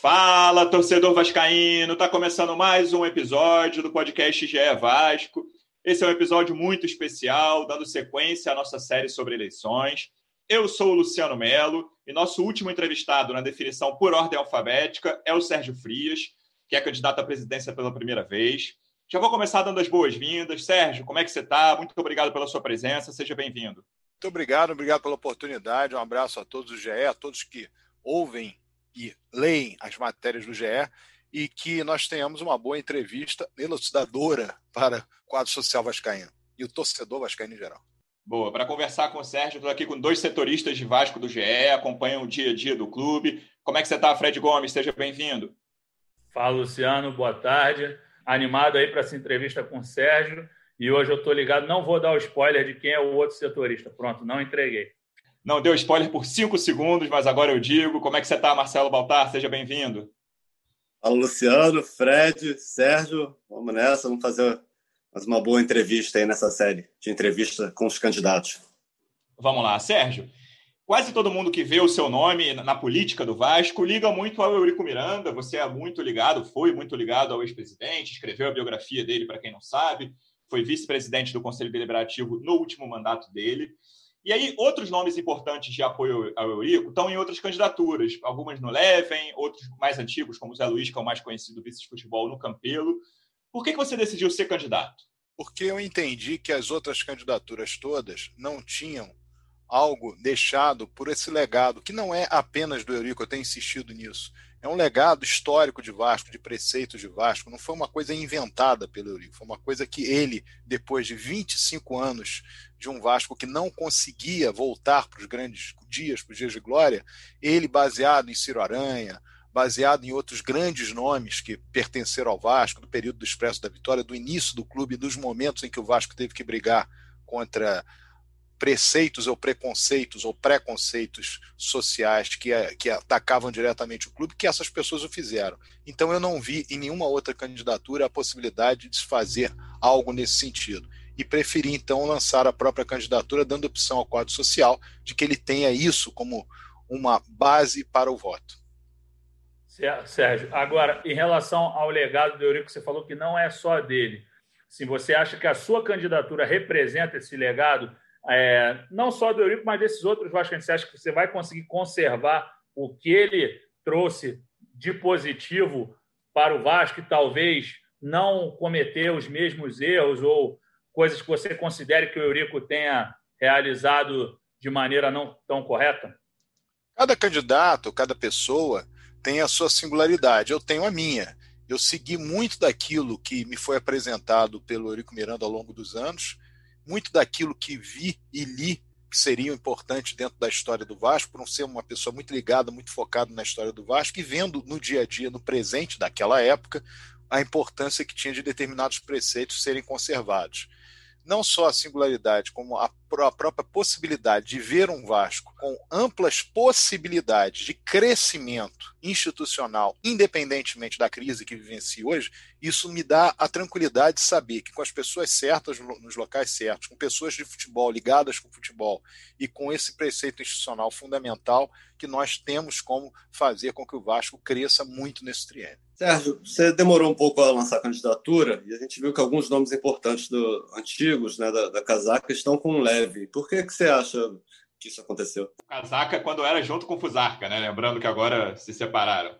Fala, torcedor vascaíno! Tá começando mais um episódio do podcast GE Vasco. Esse é um episódio muito especial, dando sequência à nossa série sobre eleições. Eu sou o Luciano Melo e nosso último entrevistado na definição por ordem alfabética é o Sérgio Frias, que é candidato à presidência pela primeira vez. Já vou começar dando as boas-vindas. Sérgio, como é que você está? Muito obrigado pela sua presença, seja bem-vindo. Muito obrigado, obrigado pela oportunidade. Um abraço a todos do GE, a todos que ouvem e leem as matérias do GE e que nós tenhamos uma boa entrevista elucidadora para o quadro social vascaíno e o torcedor vascaíno em geral. Boa, para conversar com o Sérgio, estou aqui com dois setoristas de Vasco do GE, acompanham o dia a dia do clube. Como é que você está, Fred Gomes? Seja bem-vindo. Fala, Luciano, boa tarde. Animado aí para essa entrevista com o Sérgio. E hoje eu estou ligado, não vou dar o spoiler de quem é o outro setorista. Pronto, não entreguei. Não deu spoiler por cinco segundos, mas agora eu digo. Como é que você está, Marcelo Baltar? Seja bem-vindo. Fala, Luciano, Fred, Sérgio. Vamos nessa, vamos fazer mais uma boa entrevista aí nessa série de entrevista com os candidatos. Vamos lá, Sérgio. Quase todo mundo que vê o seu nome na política do Vasco liga muito ao Eurico Miranda. Você é muito ligado, foi muito ligado ao ex-presidente, escreveu a biografia dele, para quem não sabe, foi vice-presidente do Conselho Deliberativo no último mandato dele. E aí, outros nomes importantes de apoio ao Eurico estão em outras candidaturas, algumas no Leven, outros mais antigos, como o Zé Luiz, que é o mais conhecido vice de futebol no Campelo. Por que, que você decidiu ser candidato? Porque eu entendi que as outras candidaturas todas não tinham algo deixado por esse legado, que não é apenas do Eurico, eu tenho insistido nisso. É um legado histórico de Vasco, de preceitos de Vasco. Não foi uma coisa inventada pelo Eurico, foi uma coisa que ele, depois de 25 anos de um Vasco que não conseguia voltar para os grandes dias, para os dias de glória, ele, baseado em Ciro Aranha, baseado em outros grandes nomes que pertenceram ao Vasco, do período do Expresso da Vitória, do início do clube, dos momentos em que o Vasco teve que brigar contra preceitos ou preconceitos ou preconceitos sociais que, que atacavam diretamente o clube, que essas pessoas o fizeram. Então eu não vi em nenhuma outra candidatura a possibilidade de se fazer algo nesse sentido. E preferi então lançar a própria candidatura, dando opção ao quadro social de que ele tenha isso como uma base para o voto. Sérgio, agora, em relação ao legado do Eurico, você falou que não é só dele. Se você acha que a sua candidatura representa esse legado, é, não só do Eurico, mas desses outros acha que você vai conseguir conservar o que ele trouxe de positivo para o Vasco e talvez não cometer os mesmos erros ou coisas que você considere que o Eurico tenha realizado de maneira não tão correta? Cada candidato, cada pessoa tem a sua singularidade. Eu tenho a minha. Eu segui muito daquilo que me foi apresentado pelo Eurico Miranda ao longo dos anos muito daquilo que vi e li que seria importante dentro da história do Vasco, por não ser uma pessoa muito ligada, muito focada na história do Vasco, e vendo no dia a dia, no presente daquela época, a importância que tinha de determinados preceitos serem conservados não só a singularidade, como a, própria possibilidade de ver um Vasco com amplas possibilidades de crescimento institucional, independentemente da crise que vivencia hoje, isso me dá a tranquilidade de saber que com as pessoas certas, nos locais certos, com pessoas de futebol ligadas com o futebol e com esse preceito institucional fundamental, que nós temos como fazer com que o Vasco cresça muito nesse triênio. Sérgio, você demorou um pouco a lançar a candidatura e a gente viu que alguns nomes importantes do, antigos né, da, da casaca estão com leve. Por que, que você acha que isso aconteceu? O casaca quando era junto com o Fusarca, né? lembrando que agora se separaram.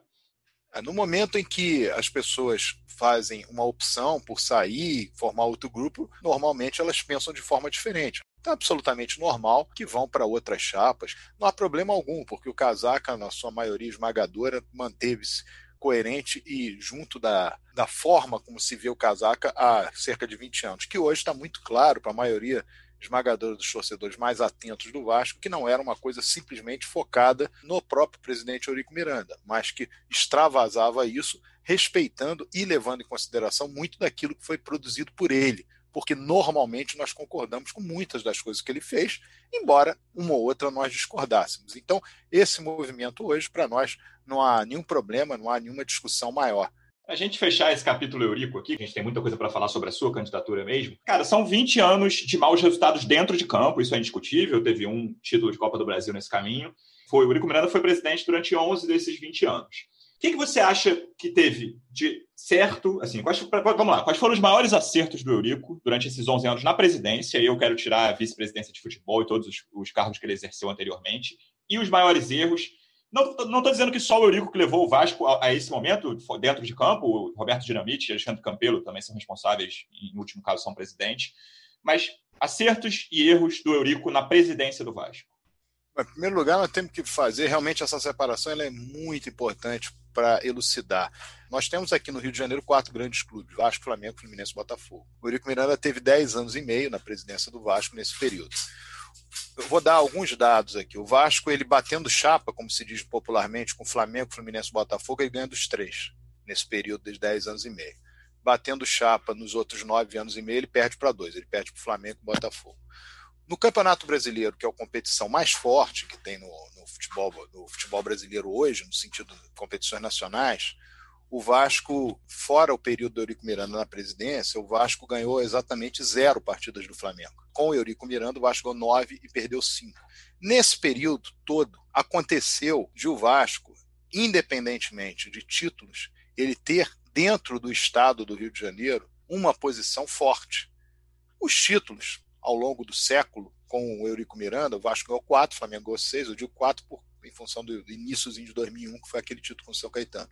É, no momento em que as pessoas fazem uma opção por sair, formar outro grupo, normalmente elas pensam de forma diferente. É absolutamente normal que vão para outras chapas. Não há problema algum, porque o Casaca, na sua maioria esmagadora, manteve-se coerente e junto da, da forma como se vê o casaca há cerca de 20 anos, que hoje está muito claro para a maioria esmagadora dos torcedores mais atentos do Vasco, que não era uma coisa simplesmente focada no próprio presidente Eurico Miranda, mas que extravasava isso, respeitando e levando em consideração muito daquilo que foi produzido por ele, porque normalmente nós concordamos com muitas das coisas que ele fez, embora uma ou outra nós discordássemos. Então, esse movimento hoje, para nós, não há nenhum problema, não há nenhuma discussão maior. A gente fechar esse capítulo Eurico aqui, a gente tem muita coisa para falar sobre a sua candidatura mesmo. Cara, são 20 anos de maus resultados dentro de campo, isso é indiscutível. Teve um título de Copa do Brasil nesse caminho. Foi o Eurico Miranda foi presidente durante 11 desses 20 anos. O que, que você acha que teve de certo? Assim, quais, vamos lá, quais foram os maiores acertos do Eurico durante esses 11 anos na presidência? E eu quero tirar a vice-presidência de futebol e todos os, os cargos que ele exerceu anteriormente. E os maiores erros não estou dizendo que só o Eurico que levou o Vasco a, a, esse momento, dentro de campo, o Roberto Dinamite e Alexandre Campelo também são responsáveis, e, no último caso, são presidentes, mas acertos e erros do Eurico na presidência do Vasco. Em primeiro lugar, nós temos que fazer realmente essa separação, ela é muito importante para elucidar. Nós temos aqui no Rio de Janeiro quatro grandes clubes: Vasco, Flamengo, Fluminense e Botafogo. O Eurico Miranda teve 10 anos e meio na presidência do Vasco nesse período eu vou dar alguns dados aqui. O Vasco, ele batendo chapa, como se diz popularmente, com Flamengo, Fluminense e Botafogo, ele ganha dos três, nesse período de 10 anos e meio. Batendo chapa nos outros nove anos e meio, ele perde para dois, ele perde para o Flamengo e Botafogo. No Campeonato Brasileiro, que é a competição mais forte que tem no, no, futebol, no futebol brasileiro hoje, no sentido de competições nacionais, o Vasco, fora o período do Eurico Miranda na presidência, o Vasco ganhou exatamente zero partidas do Flamengo. Com o Eurico Miranda, o Vasco ganhou nove e perdeu cinco. Nesse período todo, aconteceu de o Vasco, independentemente de títulos, ele ter dentro do estado do Rio de Janeiro uma posição forte. Os títulos, ao longo do século, com o Eurico Miranda, o Vasco ganhou quatro, o Flamengo ganhou seis, eu digo quatro por, em função do iníciozinho de 2001, que foi aquele título com o São Caetano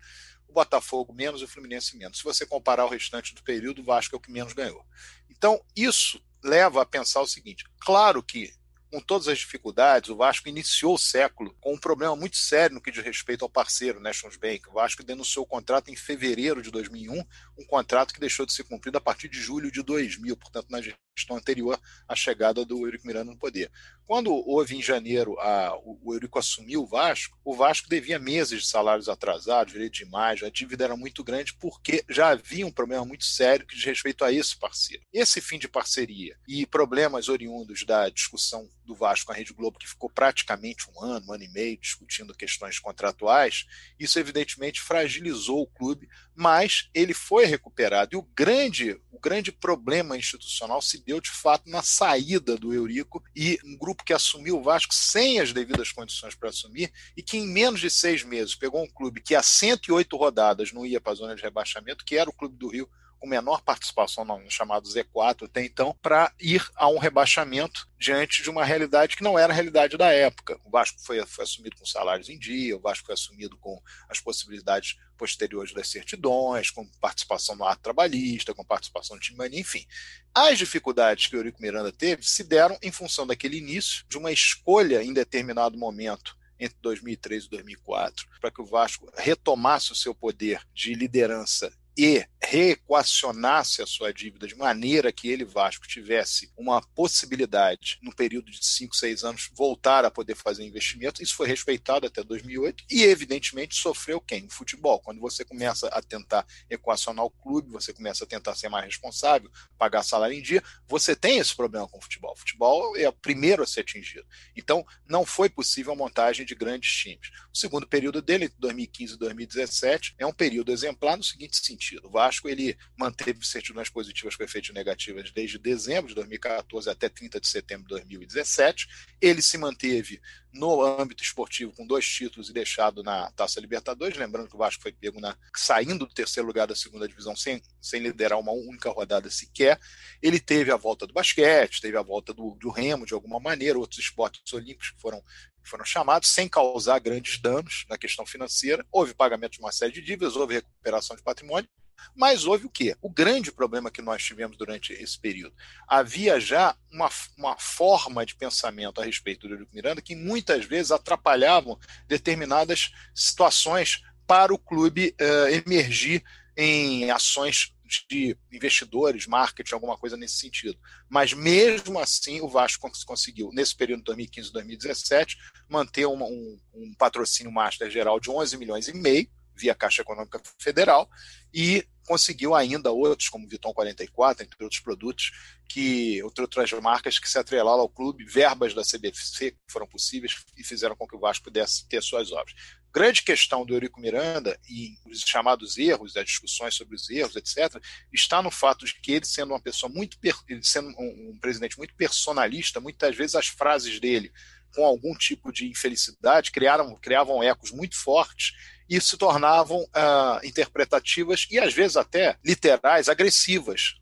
o Botafogo menos o Fluminense menos. Se você comparar o restante do período, o Vasco é o que menos ganhou. Então, isso leva a pensar o seguinte: claro que com todas as dificuldades, o Vasco iniciou o século com um problema muito sério no que diz respeito ao parceiro, Nations Bank. O Vasco denunciou o contrato em fevereiro de 2001, um contrato que deixou de ser cumprido a partir de julho de 2000, portanto, na gestão anterior à chegada do Eurico Miranda no poder. Quando houve em janeiro a, o, o Eurico assumiu o Vasco, o Vasco devia meses de salários atrasados, direito de imagem, a dívida era muito grande porque já havia um problema muito sério que diz respeito a esse parceiro. Esse fim de parceria e problemas oriundos da discussão do Vasco com a Rede Globo, que ficou praticamente um ano, um ano e meio discutindo questões contratuais, isso evidentemente fragilizou o clube, mas ele foi recuperado. E o grande, o grande problema institucional se deu de fato na saída do Eurico e um grupo que assumiu o Vasco sem as devidas condições para assumir e que em menos de seis meses pegou um clube que há 108 rodadas não ia para a zona de rebaixamento, que era o Clube do Rio, com menor participação no chamado Z4 até então, para ir a um rebaixamento diante de uma realidade que não era a realidade da época. O Vasco foi, foi assumido com salários em dia, o Vasco foi assumido com as possibilidades posteriores das certidões, com participação no ato trabalhista, com participação de time enfim. As dificuldades que o Eurico Miranda teve se deram em função daquele início, de uma escolha em determinado momento entre 2003 e 2004, para que o Vasco retomasse o seu poder de liderança e reequacionasse a sua dívida de maneira que ele, Vasco, tivesse uma possibilidade, no período de 5, 6 anos, voltar a poder fazer investimento. Isso foi respeitado até 2008 e, evidentemente, sofreu quem? O futebol. Quando você começa a tentar equacionar o clube, você começa a tentar ser mais responsável, pagar salário em dia, você tem esse problema com o futebol. O futebol é o primeiro a ser atingido. Então, não foi possível a montagem de grandes times. O segundo período dele, 2015 e 2017, é um período exemplar no seguinte sentido sentido. O Vasco ele manteve certidões positivas com efeitos negativos desde dezembro de 2014 até 30 de setembro de 2017. Ele se manteve no âmbito esportivo com dois títulos e deixado na Taça Libertadores. Lembrando que o Vasco foi pego na, saindo do terceiro lugar da segunda divisão sem, sem liderar uma única rodada sequer. Ele teve a volta do basquete, teve a volta do, do remo de alguma maneira, outros esportes olímpicos que foram foram chamados sem causar grandes danos na questão financeira. Houve pagamento de uma série de dívidas, houve recuperação de patrimônio, mas houve o quê? O grande problema que nós tivemos durante esse período. Havia já uma, uma forma de pensamento a respeito do Eurico Miranda que muitas vezes atrapalhavam determinadas situações para o clube uh, emergir em ações de investidores, marketing, alguma coisa nesse sentido. Mas mesmo assim, o Vasco conseguiu, nesse período de 2015 e 2017, manter uma, um, um patrocínio master geral de 11 milhões e meio, via Caixa Econômica Federal, e conseguiu ainda outros, como Viton 44, entre outros produtos, que outras marcas que se atrelaram ao clube, verbas da CBC que foram possíveis e fizeram com que o Vasco pudesse ter suas obras. Grande questão do Eurico Miranda e os chamados erros, as discussões sobre os erros, etc., está no fato de que ele sendo uma pessoa muito, sendo um, um presidente muito personalista, muitas vezes as frases dele com algum tipo de infelicidade criaram, criavam ecos muito fortes e se tornavam uh, interpretativas e às vezes até literais, agressivas.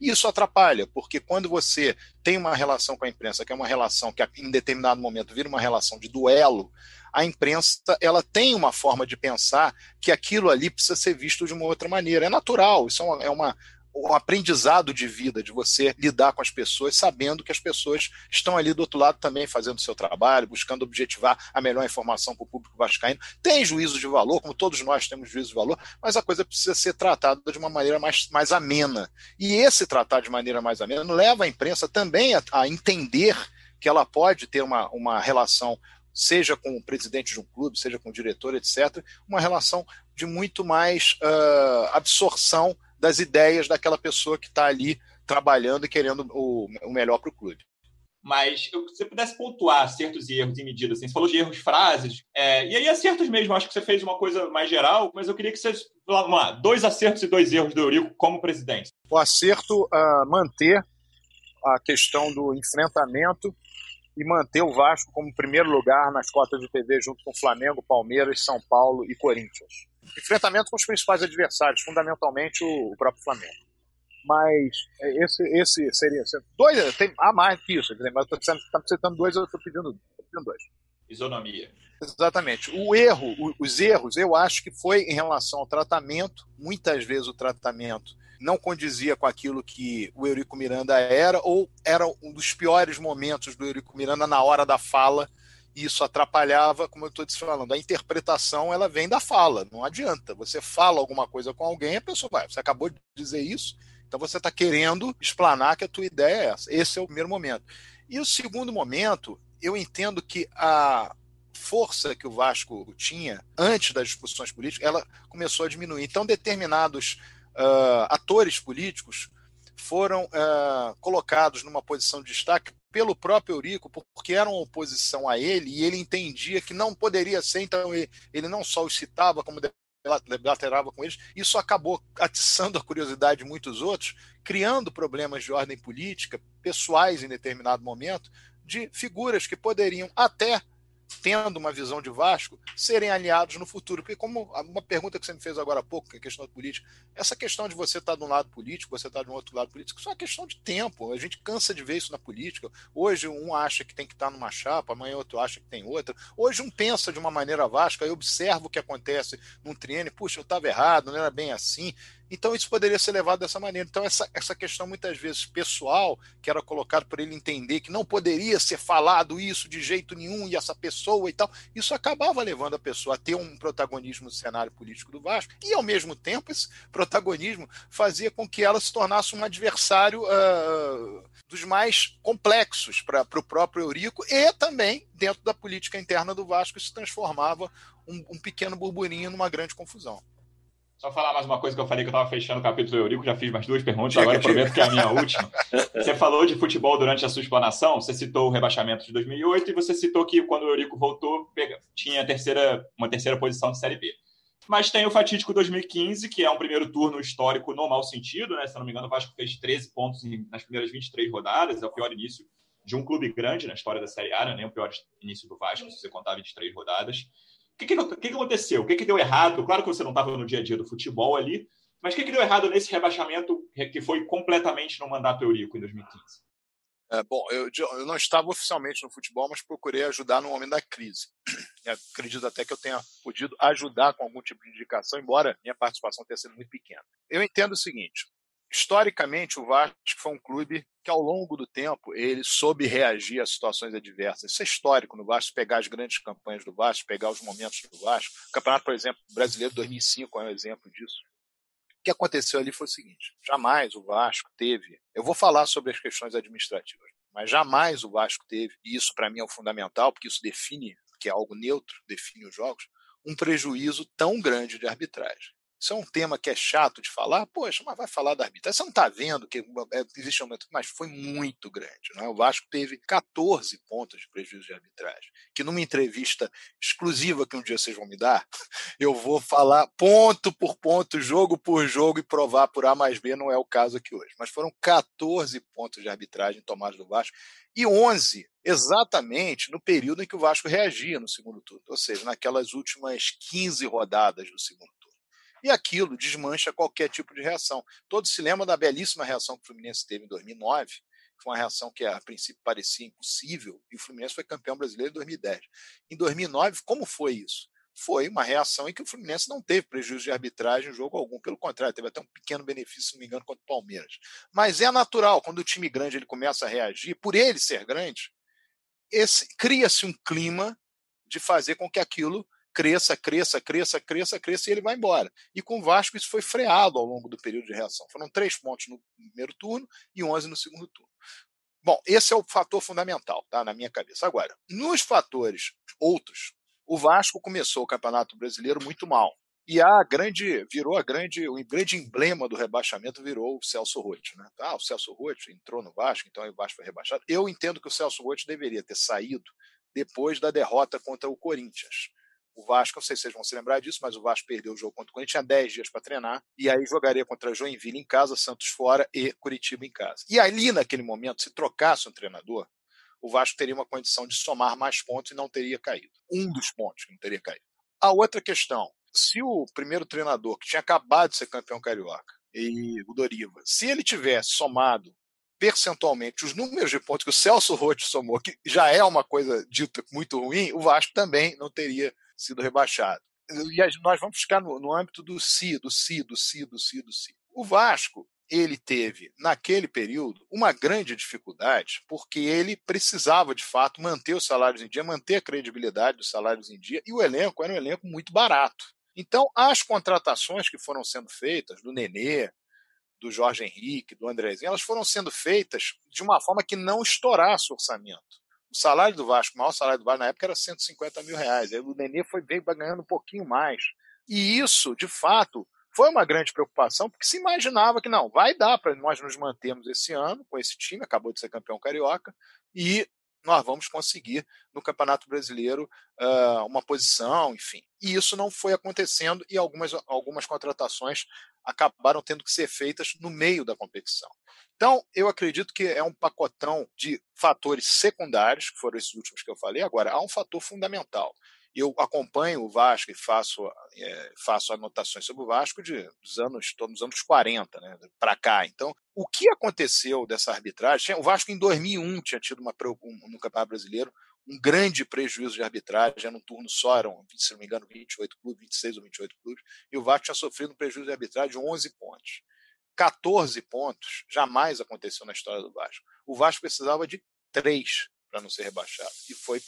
E isso atrapalha, porque quando você tem uma relação com a imprensa, que é uma relação que em determinado momento vira uma relação de duelo, a imprensa ela tem uma forma de pensar que aquilo ali precisa ser visto de uma outra maneira. É natural, isso é uma, é uma um aprendizado de vida, de você lidar com as pessoas, sabendo que as pessoas estão ali do outro lado também fazendo o seu trabalho, buscando objetivar a melhor informação para o público vascaíno. Tem juízo de valor, como todos nós temos juízo de valor, mas a coisa precisa ser tratada de uma maneira mais, mais amena. E esse tratar de maneira mais amena leva a imprensa também a, a entender que ela pode ter uma, uma relação seja com o presidente de um clube, seja com o diretor, etc., uma relação de muito mais uh, absorção das ideias daquela pessoa que está ali trabalhando e querendo o, o melhor para o clube. Mas se você pudesse pontuar acertos e erros em medida, assim, você falou de erros, frases, é, e aí acertos mesmo, acho que você fez uma coisa mais geral, mas eu queria que você, vamos lá, dois acertos e dois erros do Eurico como presidente. O acerto, uh, manter a questão do enfrentamento e manter o Vasco como primeiro lugar nas cotas de TV junto com Flamengo, Palmeiras, São Paulo e Corinthians enfrentamento com os principais adversários, fundamentalmente o, o próprio Flamengo. Mas é, esse, esse seria. Dois, tem, há mais que isso, mas eu estou tá citando dois, eu estou pedindo, pedindo dois. Isonomia. Exatamente. O erro, os erros, eu acho que foi em relação ao tratamento. Muitas vezes o tratamento não condizia com aquilo que o Eurico Miranda era, ou era um dos piores momentos do Eurico Miranda na hora da fala isso atrapalhava, como eu estou te falando, a interpretação ela vem da fala, não adianta. Você fala alguma coisa com alguém, a pessoa vai, você acabou de dizer isso, então você está querendo explanar que a tua ideia é essa. Esse é o primeiro momento. E o segundo momento, eu entendo que a força que o Vasco tinha antes das discussões políticas, ela começou a diminuir. Então, determinados uh, atores políticos foram uh, colocados numa posição de destaque pelo próprio Eurico, porque eram oposição a ele, e ele entendia que não poderia ser, então ele, ele não só os citava, como debaterava com eles, isso acabou atiçando a curiosidade de muitos outros, criando problemas de ordem política, pessoais em determinado momento, de figuras que poderiam até tendo uma visão de Vasco, serem aliados no futuro. Porque, como uma pergunta que você me fez agora há pouco, que é a questão política, essa questão de você estar de um lado político, você estar de um outro lado político, isso é uma questão de tempo. A gente cansa de ver isso na política. Hoje um acha que tem que estar numa chapa, amanhã outro acha que tem outra. Hoje um pensa de uma maneira Vasco, aí observa o que acontece num triênio, puxa, eu estava errado, não era bem assim. Então isso poderia ser levado dessa maneira. Então essa, essa questão muitas vezes pessoal, que era colocado por ele entender que não poderia ser falado isso de jeito nenhum e essa pessoa e tal, isso acabava levando a pessoa a ter um protagonismo no cenário político do Vasco e ao mesmo tempo esse protagonismo fazia com que ela se tornasse um adversário uh, dos mais complexos para o próprio Eurico e também dentro da política interna do Vasco isso transformava um, um pequeno burburinho numa grande confusão. Só falar mais uma coisa que eu falei que eu estava fechando o capítulo do Eurico, já fiz mais duas perguntas, agora prometo que é a minha última. Você falou de futebol durante a sua explanação, você citou o rebaixamento de 2008 e você citou que quando o Eurico voltou, tinha terceira, uma terceira posição de Série B. Mas tem o fatídico 2015, que é um primeiro turno histórico no mau sentido, né? Se não me engano, o Vasco fez 13 pontos nas primeiras 23 rodadas, é o pior início de um clube grande na história da Série A, né? nem o pior início do Vasco, se você contar 23 rodadas. Que, que, que, aconteceu? O que, que deu errado? Claro que você não estava no dia a dia do futebol ali, mas o que, que deu errado nesse rebaixamento que foi completamente no mandato Eurico em 2015? É, bom, eu, eu, não estava oficialmente no futebol, mas procurei ajudar no momento da crise. Acredito até que eu tenha podido ajudar com algum tipo de indicação, embora minha participação tenha sido muito pequena. Eu entendo o seguinte: historicamente, o Vasco foi um clube que, ao longo do tempo, ele soube reagir a situações adversas. Isso é histórico no Vasco, pegar as grandes campanhas do Vasco, pegar os momentos do Vasco. O campeonato, por exemplo, brasileiro 2005 é um exemplo disso. O que aconteceu ali foi o seguinte: jamais o Vasco teve. Eu vou falar sobre as questões administrativas, mas jamais o Vasco teve, e isso para mim é o fundamental, porque isso define, que é algo neutro, define os jogos, um prejuízo tão grande de arbitragem. Isso é um tema que é chato de falar. Poxa, mas vai falar da arbitragem. Você não está vendo que é, existe um momento, mas foi muito grande. Não é? O Vasco teve 14 pontos de prejuízo de arbitragem. Que numa entrevista exclusiva que um dia vocês vão me dar, eu vou falar ponto por ponto, jogo por jogo e provar por A mais B. Não é o caso aqui hoje. Mas foram 14 pontos de arbitragem tomados do Vasco e 11 exatamente no período em que o Vasco reagia no segundo turno, ou seja, naquelas últimas 15 rodadas do segundo turno e aquilo desmancha qualquer tipo de reação. Todos se lembram da belíssima reação que o Fluminense teve em 2009, que foi uma reação que a princípio parecia impossível, e o Fluminense foi campeão brasileiro em 2010. Em 2009, como foi isso? Foi uma reação em que o Fluminense não teve prejuízo de arbitragem em jogo algum, pelo contrário, teve até um pequeno benefício, se não me engano, contra o Palmeiras. Mas é natural, quando o time grande ele começa a reagir, por ele ser grande, cria-se um clima de fazer com que aquilo cresça, cresça, cresça, cresça, cresça e ele vai embora. E com o Vasco isso foi freado ao longo do período de reação. Foram três pontos no primeiro turno e onze no segundo turno. Bom, esse é o fator fundamental, tá, na minha cabeça. Agora, nos fatores outros, o Vasco começou o Campeonato Brasileiro muito mal. E a grande virou a grande o grande emblema do rebaixamento virou o Celso Rotti, né? Ah, o Celso Rotti entrou no Vasco, então o Vasco foi rebaixado. Eu entendo que o Celso Rotti deveria ter saído depois da derrota contra o Corinthians. O Vasco, não sei se vocês vão se lembrar disso, mas o Vasco perdeu o jogo contra o Corinthians, tinha 10 dias para treinar, e aí jogaria contra Joinville em casa, Santos fora e Curitiba em casa. E ali, naquele momento, se trocasse um treinador, o Vasco teria uma condição de somar mais pontos e não teria caído. Um dos pontos que não teria caído. A outra questão, se o primeiro treinador, que tinha acabado de ser campeão carioca, e o Doriva, se ele tivesse somado percentualmente os números de pontos que o Celso Rotti somou, que já é uma coisa dita muito ruim, o Vasco também não teria sido rebaixado. E nós vamos ficar no, no âmbito do si, do si, do si, do si, do si. O Vasco, ele teve, naquele período, uma grande dificuldade, porque ele precisava, de fato, manter os salários em dia, manter a credibilidade dos salários em dia, e o elenco era um elenco muito barato. Então, as contratações que foram sendo feitas, do Nenê, do Jorge Henrique, do Andrezinho, elas foram sendo feitas de uma forma que não estourasse o orçamento. O salário do Vasco, o maior salário do Vasco na época era 150 mil reais. Aí o Nenê foi, veio ganhando um pouquinho mais. E isso, de fato, foi uma grande preocupação, porque se imaginava que não, vai dar para nós nos mantermos esse ano com esse time, acabou de ser campeão carioca, e nós vamos conseguir no Campeonato Brasileiro uh, uma posição, enfim. E isso não foi acontecendo e algumas, algumas contratações acabaram tendo que ser feitas no meio da competição. Então, eu acredito que é um pacotão de fatores secundários, que foram esses últimos que eu falei. Agora, há um fator fundamental. Eu acompanho o Vasco e faço, é, faço anotações sobre o Vasco de, dos anos, todos os anos 40, né, para cá. Então, o que aconteceu dessa arbitragem? O Vasco em 2001 tinha tido uma, um, no Campeonato Brasileiro um grande prejuízo de arbitragem, era um turno só, eram, se não me engano, 28 clubes, 26 ou 28 clubes, e o Vasco tinha sofrido um prejuízo de arbitragem de 11 pontos. 14 pontos jamais aconteceu na história do Vasco. O Vasco precisava de 3 para não ser rebaixado, e foi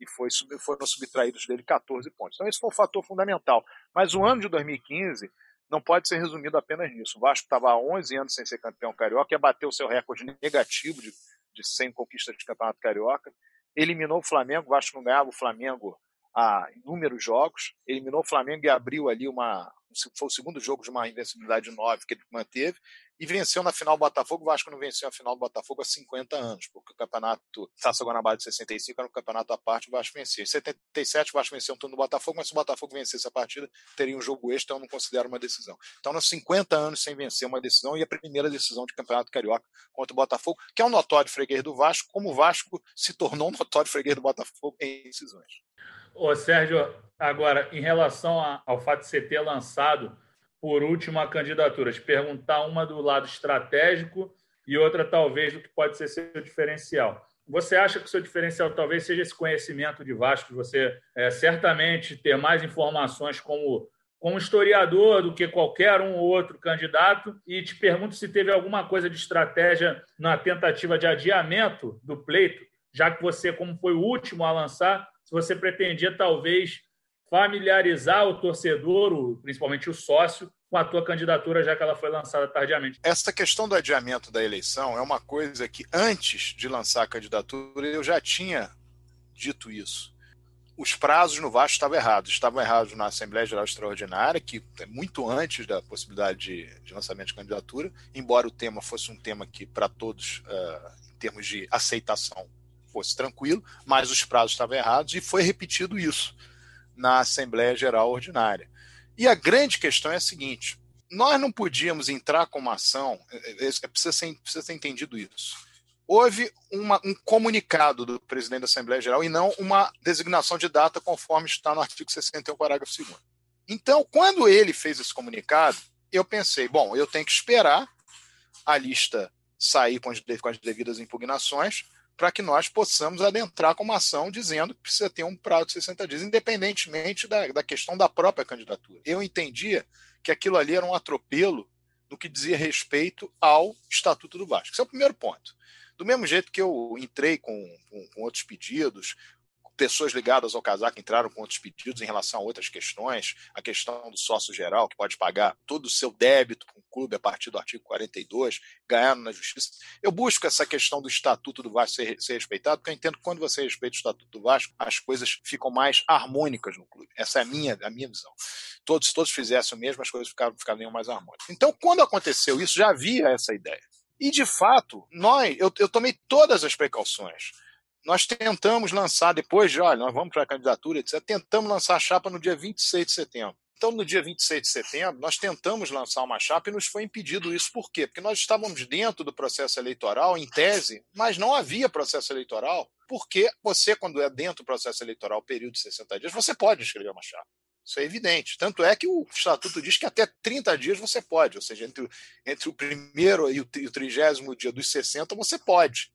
e foi, foram subtraídos dele 14 pontos. Então, esse foi um fator fundamental. Mas o ano de 2015 não pode ser resumido apenas nisso. O Vasco estava há 11 anos sem ser campeão carioca, ia bater o seu recorde negativo de, de 100 conquistas de campeonato carioca, eliminou o Flamengo, o Vasco não ganhava o Flamengo há inúmeros jogos, eliminou o Flamengo e abriu ali uma. Foi o segundo jogo de uma invencibilidade 9 que ele manteve, e venceu na final do Botafogo. O Vasco não venceu a final do Botafogo há 50 anos, porque o campeonato Taça Guanabara de 65 era um campeonato à parte, o Vasco vencia. Em 77, o Vasco venceu um turno do Botafogo, mas se o Botafogo vencesse a partida, teria um jogo extra, então eu não considero uma decisão. Então, nos 50 anos sem vencer uma decisão, e a primeira decisão de campeonato carioca contra o Botafogo, que é um notório freguês do Vasco, como o Vasco se tornou um notório freguês do Botafogo em decisões. Ô, Sérgio, agora, em relação ao fato de você ter lançado por último, a candidatura. Te perguntar uma do lado estratégico e outra, talvez, do que pode ser seu diferencial. Você acha que o seu diferencial talvez seja esse conhecimento de Vasco, você é, certamente ter mais informações como, como historiador do que qualquer um ou outro candidato? E te pergunto se teve alguma coisa de estratégia na tentativa de adiamento do pleito, já que você, como foi o último a lançar, se você pretendia talvez familiarizar o torcedor, principalmente o sócio, com a tua candidatura, já que ela foi lançada tardiamente. Essa questão do adiamento da eleição é uma coisa que, antes de lançar a candidatura, eu já tinha dito isso. Os prazos no Vasco estavam errados. Estavam errados na Assembleia Geral Extraordinária, que é muito antes da possibilidade de, de lançamento de candidatura, embora o tema fosse um tema que, para todos, uh, em termos de aceitação, fosse tranquilo, mas os prazos estavam errados e foi repetido isso na Assembleia Geral Ordinária. E a grande questão é a seguinte: nós não podíamos entrar com uma ação, é, é, é, precisa, ser, precisa ser entendido isso. Houve uma, um comunicado do presidente da Assembleia Geral e não uma designação de data conforme está no artigo 61, parágrafo 2. Então, quando ele fez esse comunicado, eu pensei, bom, eu tenho que esperar a lista sair com as, com as devidas impugnações para que nós possamos adentrar com uma ação dizendo que precisa ter um prazo de 60 dias, independentemente da, da questão da própria candidatura. Eu entendia que aquilo ali era um atropelo no que dizia respeito ao Estatuto do Vasco. Esse é o primeiro ponto. Do mesmo jeito que eu entrei com, com, com outros pedidos, pessoas ligadas ao casaco entraram com outros pedidos em relação a outras questões, a questão do sócio geral, que pode pagar todo o seu débito com o clube a partir do artigo 42, ganhando na justiça. Eu busco essa questão do estatuto do Vasco ser, ser respeitado, porque eu entendo que quando você respeita o estatuto do Vasco, as coisas ficam mais harmônicas no clube. Essa é a minha, a minha visão. Todos, todos fizessem o mesmo, as coisas ficavam, ficavam mais harmônicas. Então, quando aconteceu isso, já havia essa ideia. E, de fato, nós, eu, eu tomei todas as precauções nós tentamos lançar, depois de, olha, nós vamos para a candidatura, etc., tentamos lançar a chapa no dia 26 de setembro. Então, no dia 26 de setembro, nós tentamos lançar uma chapa e nos foi impedido isso. Por quê? Porque nós estávamos dentro do processo eleitoral, em tese, mas não havia processo eleitoral, porque você, quando é dentro do processo eleitoral, período de 60 dias, você pode escrever uma chapa. Isso é evidente. Tanto é que o estatuto diz que até 30 dias você pode, ou seja, entre, entre o primeiro e o trigésimo dia dos 60 você pode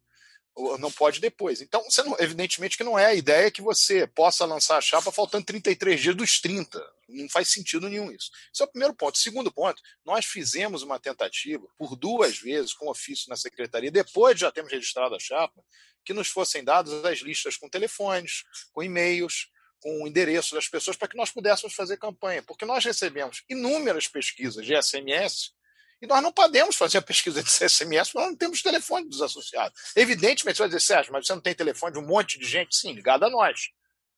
não pode depois. Então, não, evidentemente que não é a ideia que você possa lançar a chapa faltando 33 dias dos 30. Não faz sentido nenhum isso. Esse é o primeiro ponto. Segundo ponto, nós fizemos uma tentativa por duas vezes com ofício na secretaria, depois de já termos registrado a chapa, que nos fossem dadas as listas com telefones, com e-mails, com o endereço das pessoas para que nós pudéssemos fazer campanha. Porque nós recebemos inúmeras pesquisas de SMS e nós não podemos fazer a pesquisa de SMS nós não temos telefone dos associados. Evidentemente, você vai dizer, Sérgio, mas você não tem telefone de um monte de gente? Sim, ligada a nós.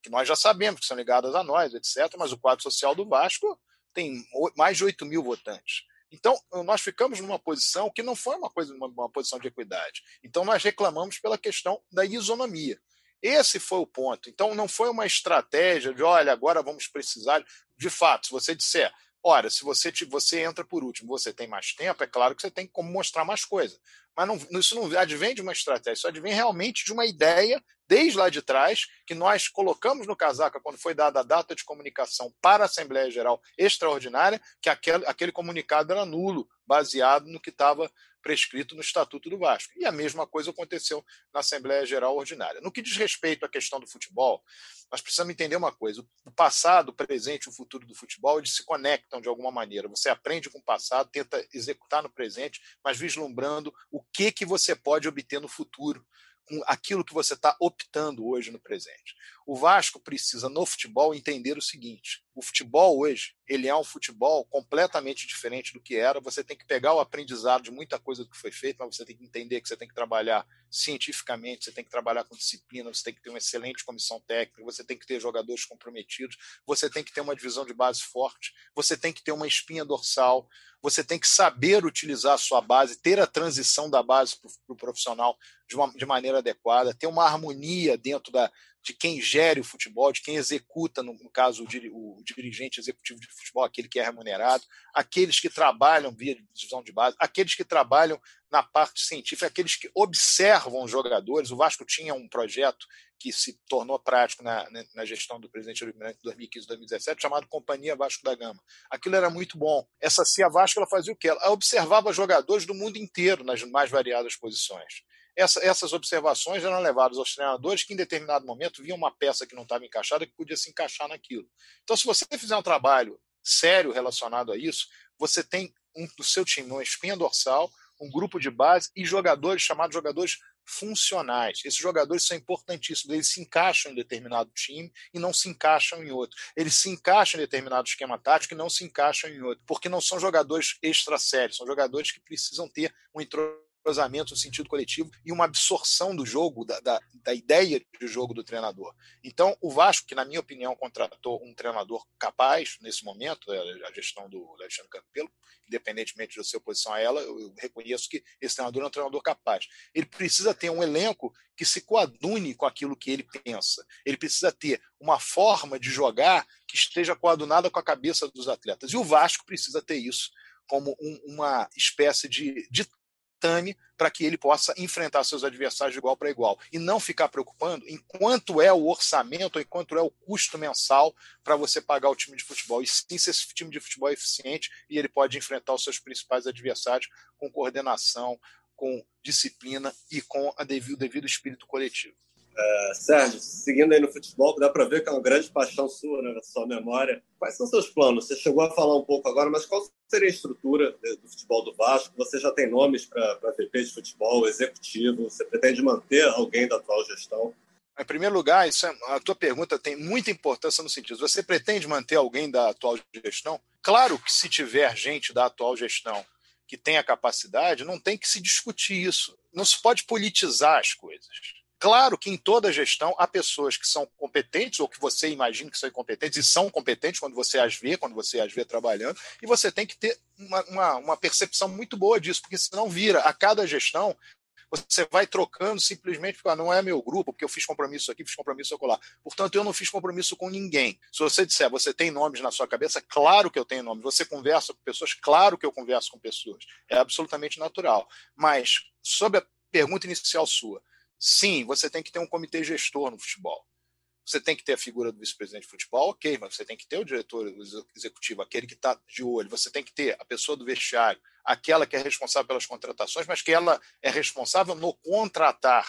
Que nós já sabemos que são ligadas a nós, etc. Mas o quadro social do Vasco tem mais de 8 mil votantes. Então, nós ficamos numa posição que não foi uma, coisa, uma, uma posição de equidade. Então, nós reclamamos pela questão da isonomia. Esse foi o ponto. Então, não foi uma estratégia de, olha, agora vamos precisar. De fato, se você disser, Ora, se você, te, você entra por último, você tem mais tempo, é claro que você tem como mostrar mais coisa. Mas não, isso não advém de uma estratégia, isso advém realmente de uma ideia, desde lá de trás, que nós colocamos no casaca quando foi dada a data de comunicação para a Assembleia Geral Extraordinária, que aquele, aquele comunicado era nulo, baseado no que estava prescrito no Estatuto do Vasco. E a mesma coisa aconteceu na Assembleia Geral Ordinária. No que diz respeito à questão do futebol, nós precisamos entender uma coisa: o passado, o presente e o futuro do futebol eles se conectam de alguma maneira. Você aprende com o passado, tenta executar no presente, mas vislumbrando o que, que você pode obter no futuro com aquilo que você está optando hoje no presente. O Vasco precisa, no futebol, entender o seguinte: o futebol hoje ele é um futebol completamente diferente do que era. Você tem que pegar o aprendizado de muita coisa que foi feita, mas você tem que entender que você tem que trabalhar cientificamente, você tem que trabalhar com disciplina, você tem que ter uma excelente comissão técnica, você tem que ter jogadores comprometidos, você tem que ter uma divisão de base forte, você tem que ter uma espinha dorsal, você tem que saber utilizar a sua base, ter a transição da base para o pro profissional de, uma, de maneira adequada, ter uma harmonia dentro da, de quem gere o futebol, de quem executa, no, no caso, o, o, dirigente executivo de futebol, aquele que é remunerado, aqueles que trabalham via divisão de base, aqueles que trabalham na parte científica, aqueles que observam os jogadores. O Vasco tinha um projeto que se tornou prático na, na gestão do presidente Almirante em 2015-2017, chamado Companhia Vasco da Gama. Aquilo era muito bom. Essa CIA Vasco ela fazia o quê? Ela observava jogadores do mundo inteiro nas mais variadas posições. Essa, essas observações eram levadas aos treinadores que, em determinado momento, viam uma peça que não estava encaixada que podia se encaixar naquilo. Então, se você fizer um trabalho sério relacionado a isso, você tem um, do seu time uma espinha dorsal, um grupo de base e jogadores chamados jogadores funcionais. Esses jogadores são importantíssimos, eles se encaixam em determinado time e não se encaixam em outro. Eles se encaixam em determinado esquema tático e não se encaixam em outro, porque não são jogadores extra sérios, são jogadores que precisam ter um entrosamento entrosamento no sentido coletivo e uma absorção do jogo, da, da, da, ideia de jogo do treinador. Então, o Vasco, que na minha opinião contratou um treinador capaz nesse momento, é, a gestão do Alexandre Campelo, independentemente da sua oposição a ela, eu reconheço que esse treinador é um treinador capaz. Ele precisa ter um elenco que se coadune com aquilo que ele pensa. Ele precisa ter uma forma de jogar que esteja coadunada com a cabeça dos atletas. E o Vasco precisa ter isso como um, uma espécie de, de para que ele possa enfrentar seus adversários de igual para igual e não ficar preocupando em quanto é o orçamento em quanto é o custo mensal para você pagar o time de futebol. E sim, se esse time de futebol é eficiente e ele pode enfrentar os seus principais adversários com coordenação, com disciplina e com a devido, o devido espírito coletivo. É, Sérgio, seguindo aí no futebol, dá para ver que é uma grande paixão sua, né, sua memória. Quais são seus planos? Você chegou a falar um pouco agora, mas qual seria a estrutura do futebol do Vasco? Você já tem nomes para VP de futebol, executivo? Você pretende manter alguém da atual gestão? Em primeiro lugar, isso é, a tua pergunta tem muita importância no sentido: você pretende manter alguém da atual gestão? Claro que se tiver gente da atual gestão que tenha capacidade, não tem que se discutir isso. Não se pode politizar as coisas Claro que em toda gestão há pessoas que são competentes, ou que você imagina que são incompetentes, e são competentes quando você as vê, quando você as vê trabalhando, e você tem que ter uma, uma, uma percepção muito boa disso, porque senão vira a cada gestão você vai trocando simplesmente porque ah, não é meu grupo, porque eu fiz compromisso aqui, fiz compromisso lá. Portanto, eu não fiz compromisso com ninguém. Se você disser, você tem nomes na sua cabeça, claro que eu tenho nomes. Você conversa com pessoas, claro que eu converso com pessoas. É absolutamente natural. Mas, sobre a pergunta inicial sua, Sim, você tem que ter um comitê gestor no futebol. Você tem que ter a figura do vice-presidente de futebol, ok, mas você tem que ter o diretor executivo, aquele que está de olho. Você tem que ter a pessoa do vestiário, aquela que é responsável pelas contratações, mas que ela é responsável no contratar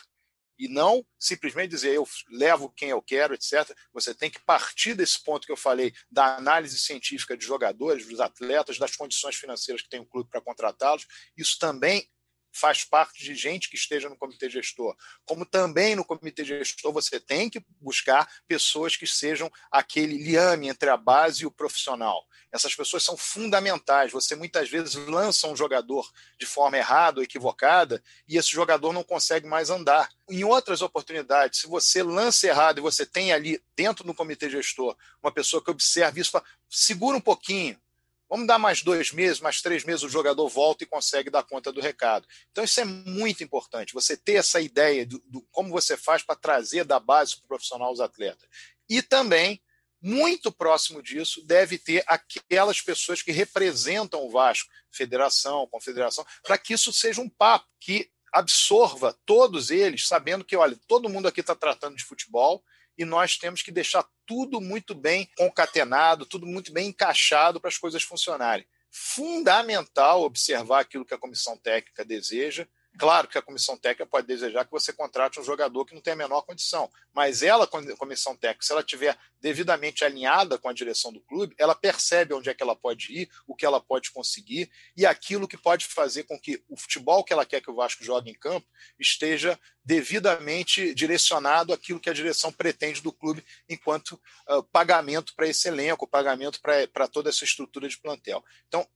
e não simplesmente dizer eu levo quem eu quero, etc. Você tem que partir desse ponto que eu falei, da análise científica de jogadores, dos atletas, das condições financeiras que tem o clube para contratá-los. Isso também faz parte de gente que esteja no comitê gestor. Como também no comitê gestor você tem que buscar pessoas que sejam aquele liame entre a base e o profissional. Essas pessoas são fundamentais. Você muitas vezes lança um jogador de forma errada ou equivocada e esse jogador não consegue mais andar. Em outras oportunidades, se você lança errado e você tem ali dentro do comitê gestor uma pessoa que observa isso, fala, segura um pouquinho, Vamos dar mais dois meses, mais três meses, o jogador volta e consegue dar conta do recado. Então, isso é muito importante, você ter essa ideia do, do como você faz para trazer da base para o profissional os atletas. E também, muito próximo disso, deve ter aquelas pessoas que representam o Vasco, federação, confederação, para que isso seja um papo que absorva todos eles, sabendo que, olha, todo mundo aqui está tratando de futebol e nós temos que deixar tudo muito bem concatenado, tudo muito bem encaixado para as coisas funcionarem. Fundamental observar aquilo que a comissão técnica deseja Claro que a comissão técnica pode desejar que você contrate um jogador que não tem a menor condição, mas ela, a comissão técnica, se ela tiver devidamente alinhada com a direção do clube, ela percebe onde é que ela pode ir, o que ela pode conseguir e aquilo que pode fazer com que o futebol que ela quer que o Vasco jogue em campo esteja devidamente direcionado àquilo que a direção pretende do clube enquanto uh, pagamento para esse elenco, pagamento para toda essa estrutura de plantel. Então,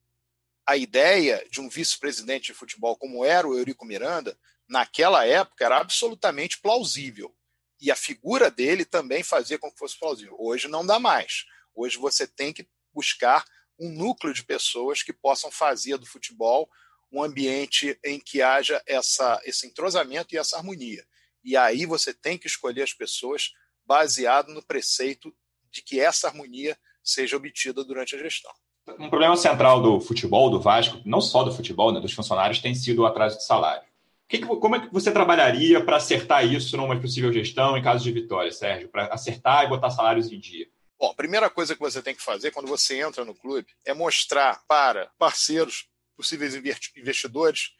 a ideia de um vice-presidente de futebol como era o Eurico Miranda, naquela época era absolutamente plausível. E a figura dele também fazia com que fosse plausível. Hoje não dá mais. Hoje você tem que buscar um núcleo de pessoas que possam fazer do futebol um ambiente em que haja essa, esse entrosamento e essa harmonia. E aí você tem que escolher as pessoas baseado no preceito de que essa harmonia seja obtida durante a gestão. Um problema central do futebol, do Vasco, não só do futebol, né, dos funcionários, tem sido o atraso de salário. Que que, como é que você trabalharia para acertar isso numa possível gestão em caso de vitória, Sérgio? Para acertar e botar salários em dia? Bom, a primeira coisa que você tem que fazer quando você entra no clube é mostrar para parceiros, possíveis investidores,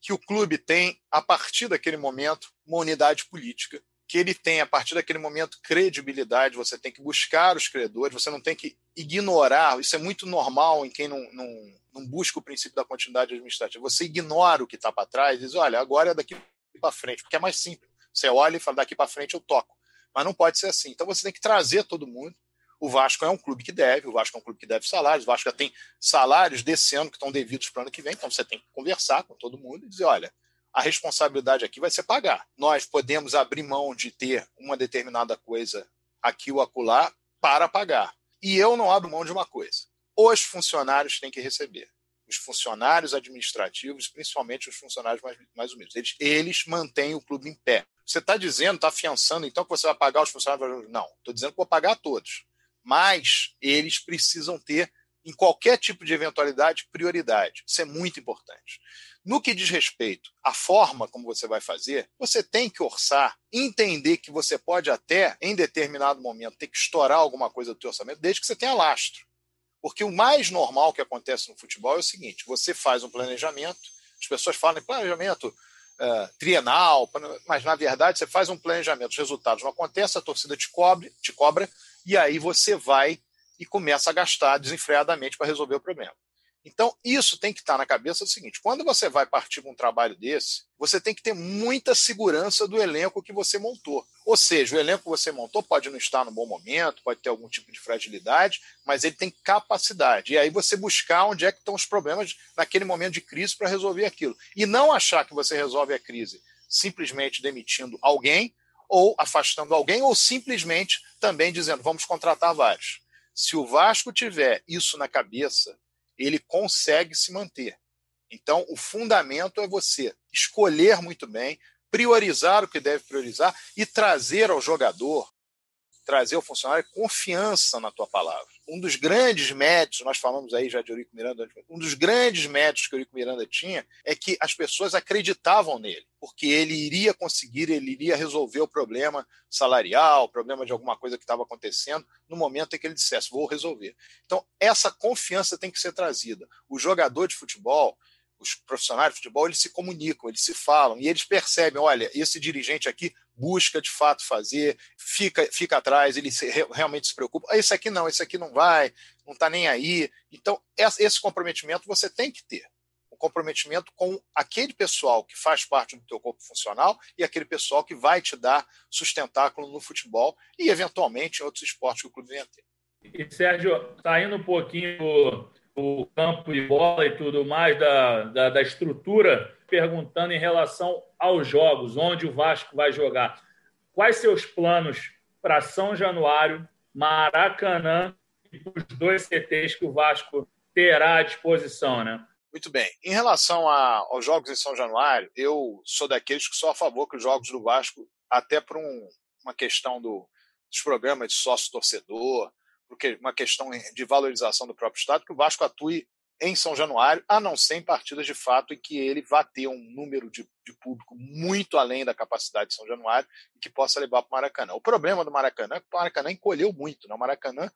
que o clube tem, a partir daquele momento, uma unidade política que ele tem, a partir daquele momento, credibilidade, você tem que buscar os credores, você não tem que ignorar, isso é muito normal em quem não, não, não busca o princípio da continuidade administrativa, você ignora o que está para trás e diz, olha, agora é daqui para frente, porque é mais simples. Você olha e fala, daqui para frente eu toco. Mas não pode ser assim. Então você tem que trazer todo mundo. O Vasco é um clube que deve, o Vasco é um clube que deve salários, o Vasco já tem salários desse ano que estão devidos para o ano que vem, então você tem que conversar com todo mundo e dizer, olha, a responsabilidade aqui vai ser pagar. Nós podemos abrir mão de ter uma determinada coisa aqui ou acolá para pagar. E eu não abro mão de uma coisa. Os funcionários têm que receber. Os funcionários administrativos, principalmente os funcionários mais, mais humildes. Eles, eles mantêm o clube em pé. Você está dizendo, está afiançando, então, que você vai pagar os funcionários? Não, estou dizendo que vou pagar a todos. Mas eles precisam ter, em qualquer tipo de eventualidade, prioridade. Isso é muito importante. No que diz respeito à forma como você vai fazer, você tem que orçar, entender que você pode até, em determinado momento, ter que estourar alguma coisa do seu orçamento, desde que você tenha lastro. Porque o mais normal que acontece no futebol é o seguinte: você faz um planejamento, as pessoas falam em planejamento uh, trienal, mas na verdade você faz um planejamento, os resultados não acontecem, a torcida te, cobre, te cobra, e aí você vai e começa a gastar desenfreadamente para resolver o problema. Então, isso tem que estar na cabeça do seguinte: quando você vai partir para um trabalho desse, você tem que ter muita segurança do elenco que você montou. Ou seja, o elenco que você montou pode não estar no bom momento, pode ter algum tipo de fragilidade, mas ele tem capacidade. E aí você buscar onde é que estão os problemas naquele momento de crise para resolver aquilo. E não achar que você resolve a crise simplesmente demitindo alguém, ou afastando alguém, ou simplesmente também dizendo vamos contratar vários. Se o Vasco tiver isso na cabeça, ele consegue se manter. Então, o fundamento é você escolher muito bem, priorizar o que deve priorizar e trazer ao jogador, trazer ao funcionário confiança na tua palavra. Um dos grandes méritos, nós falamos aí já de Eurico Miranda, um dos grandes méritos que Eurico Miranda tinha é que as pessoas acreditavam nele, porque ele iria conseguir, ele iria resolver o problema salarial, o problema de alguma coisa que estava acontecendo, no momento em que ele dissesse, vou resolver. Então, essa confiança tem que ser trazida. O jogador de futebol, os profissionais de futebol, eles se comunicam, eles se falam e eles percebem, olha, esse dirigente aqui busca de fato fazer, fica, fica atrás, ele se, realmente se preocupa. Ah, esse aqui não, esse aqui não vai, não está nem aí. Então, esse comprometimento você tem que ter. Um comprometimento com aquele pessoal que faz parte do teu corpo funcional e aquele pessoal que vai te dar sustentáculo no futebol e, eventualmente, em outros esportes que o clube venha ter. E, Sérgio, saindo um pouquinho o campo de bola e tudo mais, da, da, da, estrutura, perguntando em relação aos jogos, onde o Vasco vai jogar. Quais seus planos para São Januário, Maracanã e os dois CTs que o Vasco terá à disposição, né? Muito bem. Em relação a, aos jogos em São Januário, eu sou daqueles que sou a favor que os jogos do Vasco, até por um, uma questão do, dos programas de sócio-torcedor, uma questão de valorização do próprio Estado, que o Vasco atue em São Januário, a não ser em partidas de fato em que ele vá ter um número de, de público muito além da capacidade de São Januário e que possa levar para o Maracanã. O problema do Maracanã é que o Maracanã encolheu muito. Né? O Maracanã,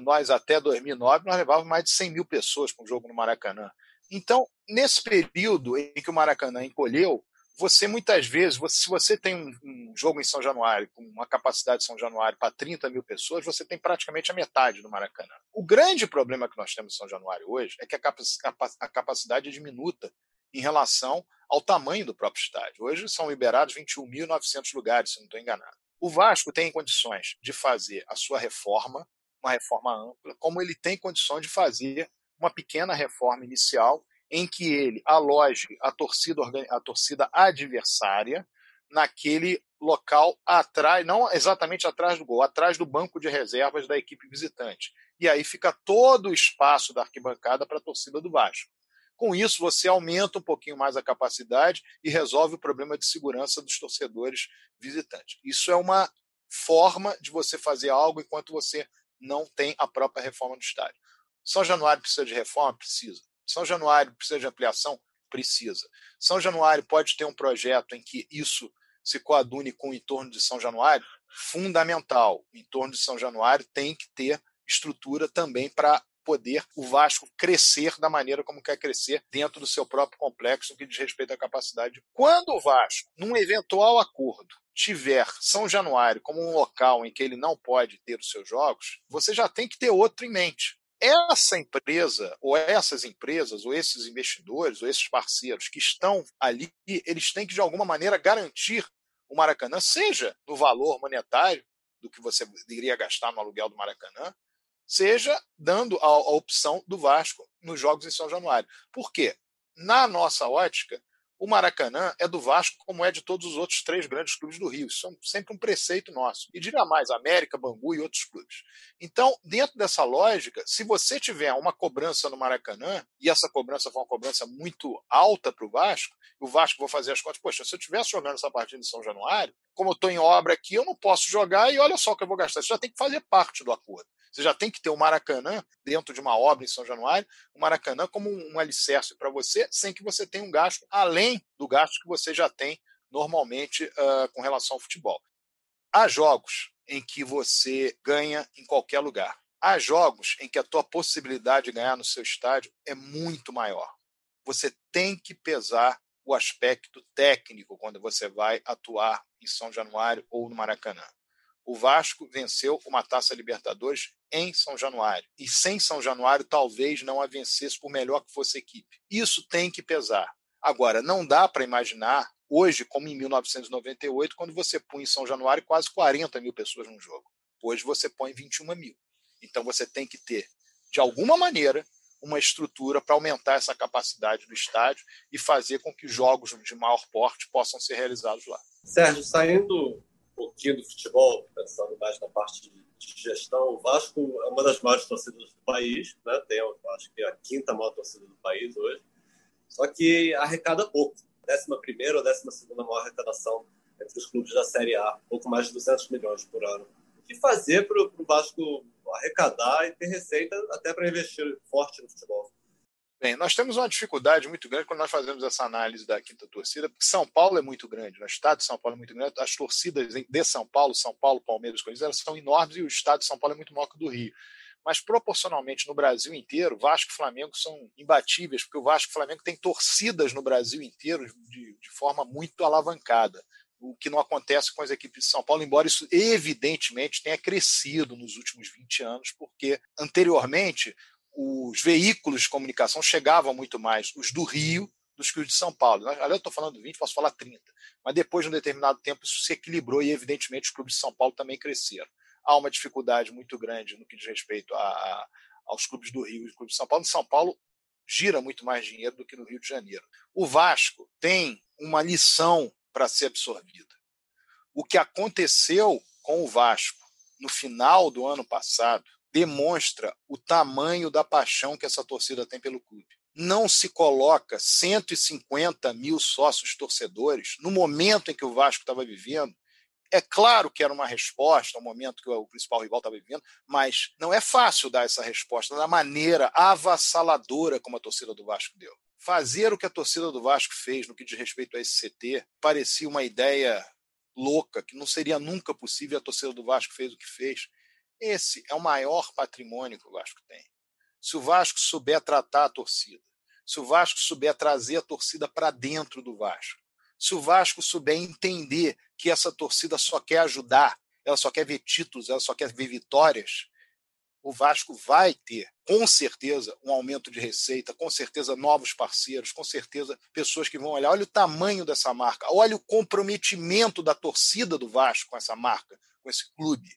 nós até 2009, nós levávamos mais de 100 mil pessoas para um jogo no Maracanã. Então, nesse período em que o Maracanã encolheu, você muitas vezes, você, se você tem um, um, jogo em São Januário, com uma capacidade de São Januário para 30 mil pessoas, você tem praticamente a metade do Maracanã. O grande problema que nós temos em São Januário hoje é que a, a capacidade é diminuta em relação ao tamanho do próprio estádio. Hoje são liberados 21.900 lugares, se não estou enganado. O Vasco tem condições de fazer a sua reforma, uma reforma ampla, como ele tem condições de fazer uma pequena reforma inicial em que ele aloje a torcida, a torcida adversária naquele local atrás, não exatamente atrás do gol, atrás do banco de reservas da equipe visitante. E aí fica todo o espaço da arquibancada para a torcida do Vasco. Com isso, você aumenta um pouquinho mais a capacidade e resolve o problema de segurança dos torcedores visitantes. Isso é uma forma de você fazer algo enquanto você não tem a própria reforma do estádio. São Januário precisa de reforma? Precisa. São Januário precisa de ampliação? Precisa. São Januário pode ter um projeto em que isso se coadune com o entorno de São Januário? Fundamental. O entorno de São Januário tem que ter estrutura também para poder o Vasco crescer da maneira como quer crescer dentro do seu próprio complexo, que diz respeito à capacidade. Quando o Vasco, num eventual acordo, tiver São Januário como um local em que ele não pode ter os seus jogos, você já tem que ter outro em mente. Essa empresa, ou essas empresas, ou esses investidores, ou esses parceiros que estão ali, eles têm que, de alguma maneira, garantir o Maracanã, seja no valor monetário do que você iria gastar no aluguel do Maracanã, seja dando a, a opção do Vasco nos jogos em São Januário. Por quê? Na nossa ótica, o Maracanã é do Vasco, como é de todos os outros três grandes clubes do Rio. Isso é sempre um preceito nosso. E diria mais, América, Bangu e outros clubes. Então, dentro dessa lógica, se você tiver uma cobrança no Maracanã, e essa cobrança for uma cobrança muito alta para o Vasco, o Vasco vou fazer as contas, poxa, se eu estivesse jogando essa partida em São Januário, como eu estou em obra aqui, eu não posso jogar e olha só o que eu vou gastar. Isso já tem que fazer parte do acordo. Você já tem que ter o Maracanã dentro de uma obra em São Januário, o Maracanã como um alicerce para você, sem que você tenha um gasto além do gasto que você já tem normalmente uh, com relação ao futebol. Há jogos em que você ganha em qualquer lugar. Há jogos em que a tua possibilidade de ganhar no seu estádio é muito maior. Você tem que pesar o aspecto técnico quando você vai atuar em São Januário ou no Maracanã. O Vasco venceu uma Taça Libertadores em São Januário. E sem São Januário, talvez não a vencesse, por melhor que fosse a equipe. Isso tem que pesar. Agora, não dá para imaginar hoje, como em 1998, quando você põe em São Januário quase 40 mil pessoas num jogo. Hoje você põe 21 mil. Então você tem que ter, de alguma maneira, uma estrutura para aumentar essa capacidade do estádio e fazer com que jogos de maior porte possam ser realizados lá. Sérgio, saindo pouquinho do futebol, pensando mais na parte de, gestão, o Vasco é uma das maiores torcidas do país, né? tem, acho que é a quinta maior torcida do país hoje, só que arrecada pouco, décima primeira ou décima segunda maior arrecadação entre os clubes da Série A, pouco mais de 200 milhões por ano. O que fazer para o Vasco arrecadar e ter receita até para investir forte no futebol? Bem, nós temos uma dificuldade muito grande quando nós fazemos essa análise da quinta torcida, porque São Paulo é muito grande, o estado de São Paulo é muito grande, as torcidas de São Paulo, São Paulo, Palmeiras, Corinthians, elas são enormes e o estado de São Paulo é muito maior que o do Rio. Mas proporcionalmente no Brasil inteiro, Vasco e Flamengo são imbatíveis, porque o Vasco e o Flamengo têm torcidas no Brasil inteiro de, de forma muito alavancada o que não acontece com as equipes de São Paulo, embora isso evidentemente tenha crescido nos últimos 20 anos, porque anteriormente os veículos de comunicação chegavam muito mais, os do Rio, dos que os de São Paulo. Ali eu estou falando 20, posso falar 30. Mas depois de um determinado tempo isso se equilibrou e, evidentemente, os clubes de São Paulo também cresceram. Há uma dificuldade muito grande no que diz respeito a, a, aos clubes do Rio e clubes de São Paulo. Em São Paulo gira muito mais dinheiro do que no Rio de Janeiro. O Vasco tem uma lição para ser absorvida. O que aconteceu com o Vasco no final do ano passado demonstra o tamanho da paixão que essa torcida tem pelo clube. Não se coloca 150 mil sócios torcedores no momento em que o Vasco estava vivendo. É claro que era uma resposta ao momento que o principal rival estava vivendo, mas não é fácil dar essa resposta da maneira avassaladora como a torcida do Vasco deu. Fazer o que a torcida do Vasco fez no que diz respeito a esse CT parecia uma ideia louca, que não seria nunca possível. A torcida do Vasco fez o que fez. Esse é o maior patrimônio que o Vasco tem. Se o Vasco souber tratar a torcida, se o Vasco souber trazer a torcida para dentro do Vasco, se o Vasco souber entender que essa torcida só quer ajudar, ela só quer ver títulos, ela só quer ver vitórias, o Vasco vai ter, com certeza, um aumento de receita, com certeza, novos parceiros, com certeza, pessoas que vão olhar. Olha o tamanho dessa marca, olha o comprometimento da torcida do Vasco com essa marca, com esse clube.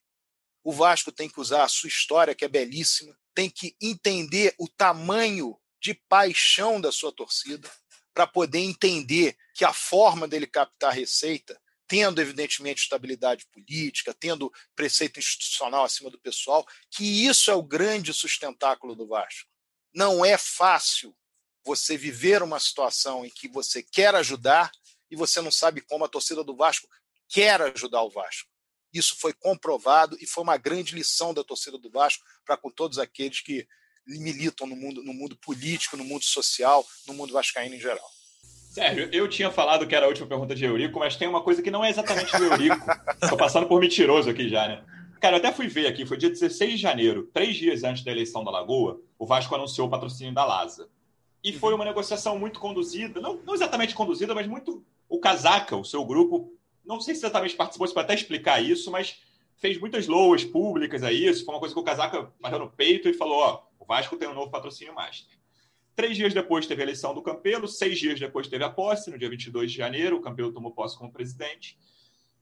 O Vasco tem que usar a sua história, que é belíssima, tem que entender o tamanho de paixão da sua torcida para poder entender que a forma dele captar receita, tendo evidentemente estabilidade política, tendo preceito institucional acima do pessoal, que isso é o grande sustentáculo do Vasco. Não é fácil você viver uma situação em que você quer ajudar e você não sabe como a torcida do Vasco quer ajudar o Vasco. Isso foi comprovado e foi uma grande lição da torcida do Vasco para com todos aqueles que militam no mundo, no mundo político, no mundo social, no mundo vascaíno em geral. Sérgio, eu tinha falado que era a última pergunta de Eurico, mas tem uma coisa que não é exatamente do Eurico. Estou passando por mentiroso aqui já, né? Cara, eu até fui ver aqui, foi dia 16 de janeiro, três dias antes da eleição da Lagoa, o Vasco anunciou o patrocínio da Lasa. E foi uma negociação muito conduzida, não, não exatamente conduzida, mas muito. O Casaca, o seu grupo, não sei se exatamente participou, se para até explicar isso, mas fez muitas loas públicas a isso. Foi uma coisa que o Casaca bateu no peito e falou: ó, Vasco tem um novo patrocínio master. Três dias depois teve a eleição do Campelo, seis dias depois teve a posse, no dia 22 de janeiro, o Campelo tomou posse como presidente,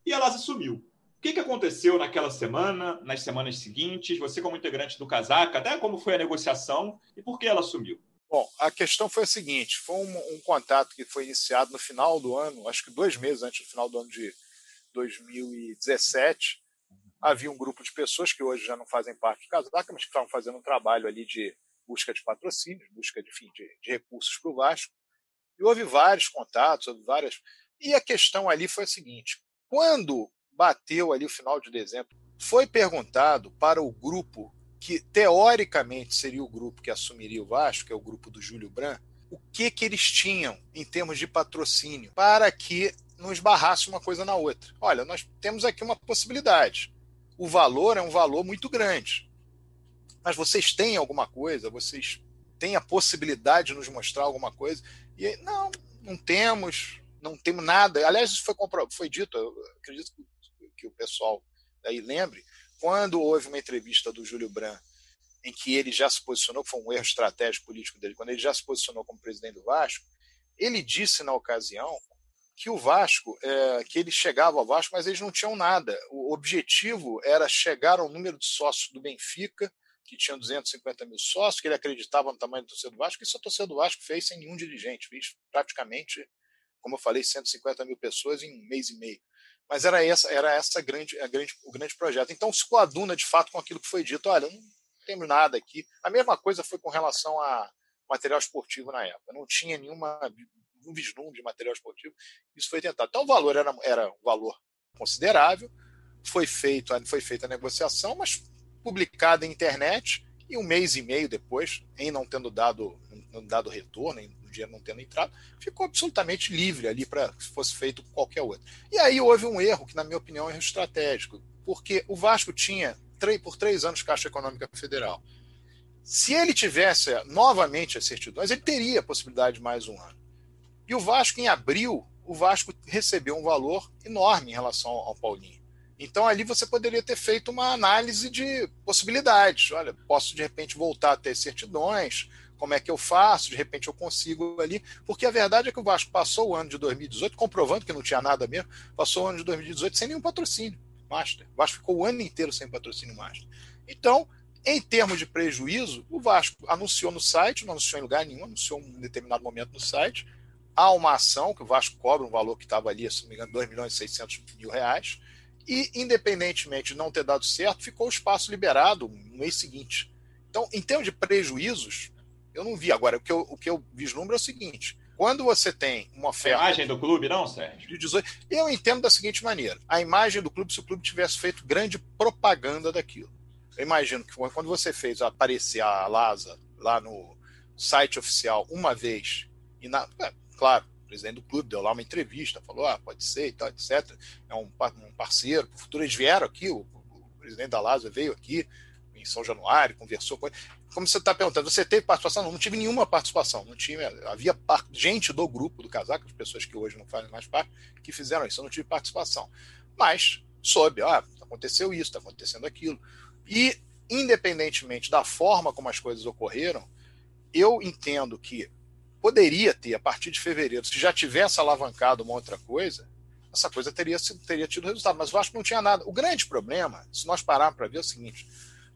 e a Lasa sumiu. O que, que aconteceu naquela semana, nas semanas seguintes? Você, como integrante do Casaca, até como foi a negociação e por que ela sumiu? Bom, a questão foi a seguinte: foi um, um, contato que foi iniciado no final do ano, acho que dois meses antes do final do ano de 2017. Havia um grupo de pessoas que hoje já não fazem parte do Casaca, mas que estavam fazendo um trabalho ali de busca de patrocínios, busca de, enfim, de, de recursos para o Vasco. E houve vários contatos, houve várias. E a questão ali foi a seguinte: quando bateu ali o final de dezembro, foi perguntado para o grupo que teoricamente seria o grupo que assumiria o Vasco, que é o grupo do Júlio Branco, o que que eles tinham em termos de patrocínio para que não esbarrasse uma coisa na outra. Olha, nós temos aqui uma possibilidade. O valor é um valor muito grande mas vocês têm alguma coisa? Vocês têm a possibilidade de nos mostrar alguma coisa? E aí, não, não temos, não temos nada. Aliás, isso foi, foi dito, acredito que o pessoal aí lembre, quando houve uma entrevista do Júlio Brandt em que ele já se posicionou, foi um erro estratégico político dele, quando ele já se posicionou como presidente do Vasco, ele disse na ocasião que o Vasco, é, que ele chegava ao Vasco, mas eles não tinham nada. O objetivo era chegar ao número de sócios do Benfica que tinha 250 mil sócios, que ele acreditava no tamanho do torcedor do Vasco, isso a torcida do Vasco fez sem nenhum dirigente, fez praticamente, como eu falei, 150 mil pessoas em um mês e meio. Mas era essa, era essa grande, a grande, o grande projeto. Então se coaduna de fato com aquilo que foi dito. Olha, não temos nada aqui. A mesma coisa foi com relação a material esportivo na época. Não tinha nenhuma um vislumbre de material esportivo. Isso foi tentado. Então o valor era, era um valor considerável. Foi feito, foi feita a negociação, mas publicada em internet e um mês e meio depois, em não tendo dado, não dado retorno, em o dinheiro não tendo entrado, ficou absolutamente livre ali para que fosse feito qualquer outro. E aí houve um erro, que na minha opinião é um estratégico, porque o Vasco tinha por três anos Caixa Econômica Federal. Se ele tivesse novamente as certidões, ele teria a possibilidade de mais um ano. E o Vasco, em abril, o Vasco recebeu um valor enorme em relação ao Paulinho. Então ali você poderia ter feito uma análise de possibilidades. Olha, posso de repente voltar a ter certidões, como é que eu faço? De repente eu consigo ali, porque a verdade é que o Vasco passou o ano de 2018, comprovando que não tinha nada mesmo, passou o ano de 2018 sem nenhum patrocínio master. O Vasco ficou o ano inteiro sem patrocínio master. Então, em termos de prejuízo, o Vasco anunciou no site, não anunciou em lugar nenhum, anunciou em um determinado momento no site, há uma ação que o Vasco cobra um valor que estava ali, se não me engano, 2 milhões e 600 mil reais, e, independentemente de não ter dado certo, ficou o espaço liberado no mês seguinte. Então, em termos de prejuízos, eu não vi. Agora, o que eu, o que eu vislumbro é o seguinte: quando você tem uma oferta. A imagem do clube, não, Sérgio? De 18, eu entendo da seguinte maneira: a imagem do clube, se o clube tivesse feito grande propaganda daquilo. Eu imagino que quando você fez aparecer a Lasa lá no site oficial uma vez, e na, é, claro, presidente do clube deu lá uma entrevista, falou, ah, pode ser e tal, etc. É um, um parceiro, o futuro eles vieram aqui, o, o presidente da Lázaro veio aqui em São Januário, conversou com ele. Como você está perguntando, você teve participação? Não, não tive nenhuma participação. Não tinha, havia gente do grupo do casaco, as pessoas que hoje não fazem mais parte, que fizeram isso. Eu não tive participação. Mas soube, ah, aconteceu isso, está acontecendo aquilo. E, independentemente da forma como as coisas ocorreram, eu entendo que poderia ter, a partir de fevereiro, se já tivesse alavancado uma outra coisa, essa coisa teria, teria tido resultado. Mas o Vasco não tinha nada. O grande problema, se nós pararmos para ver, é o seguinte: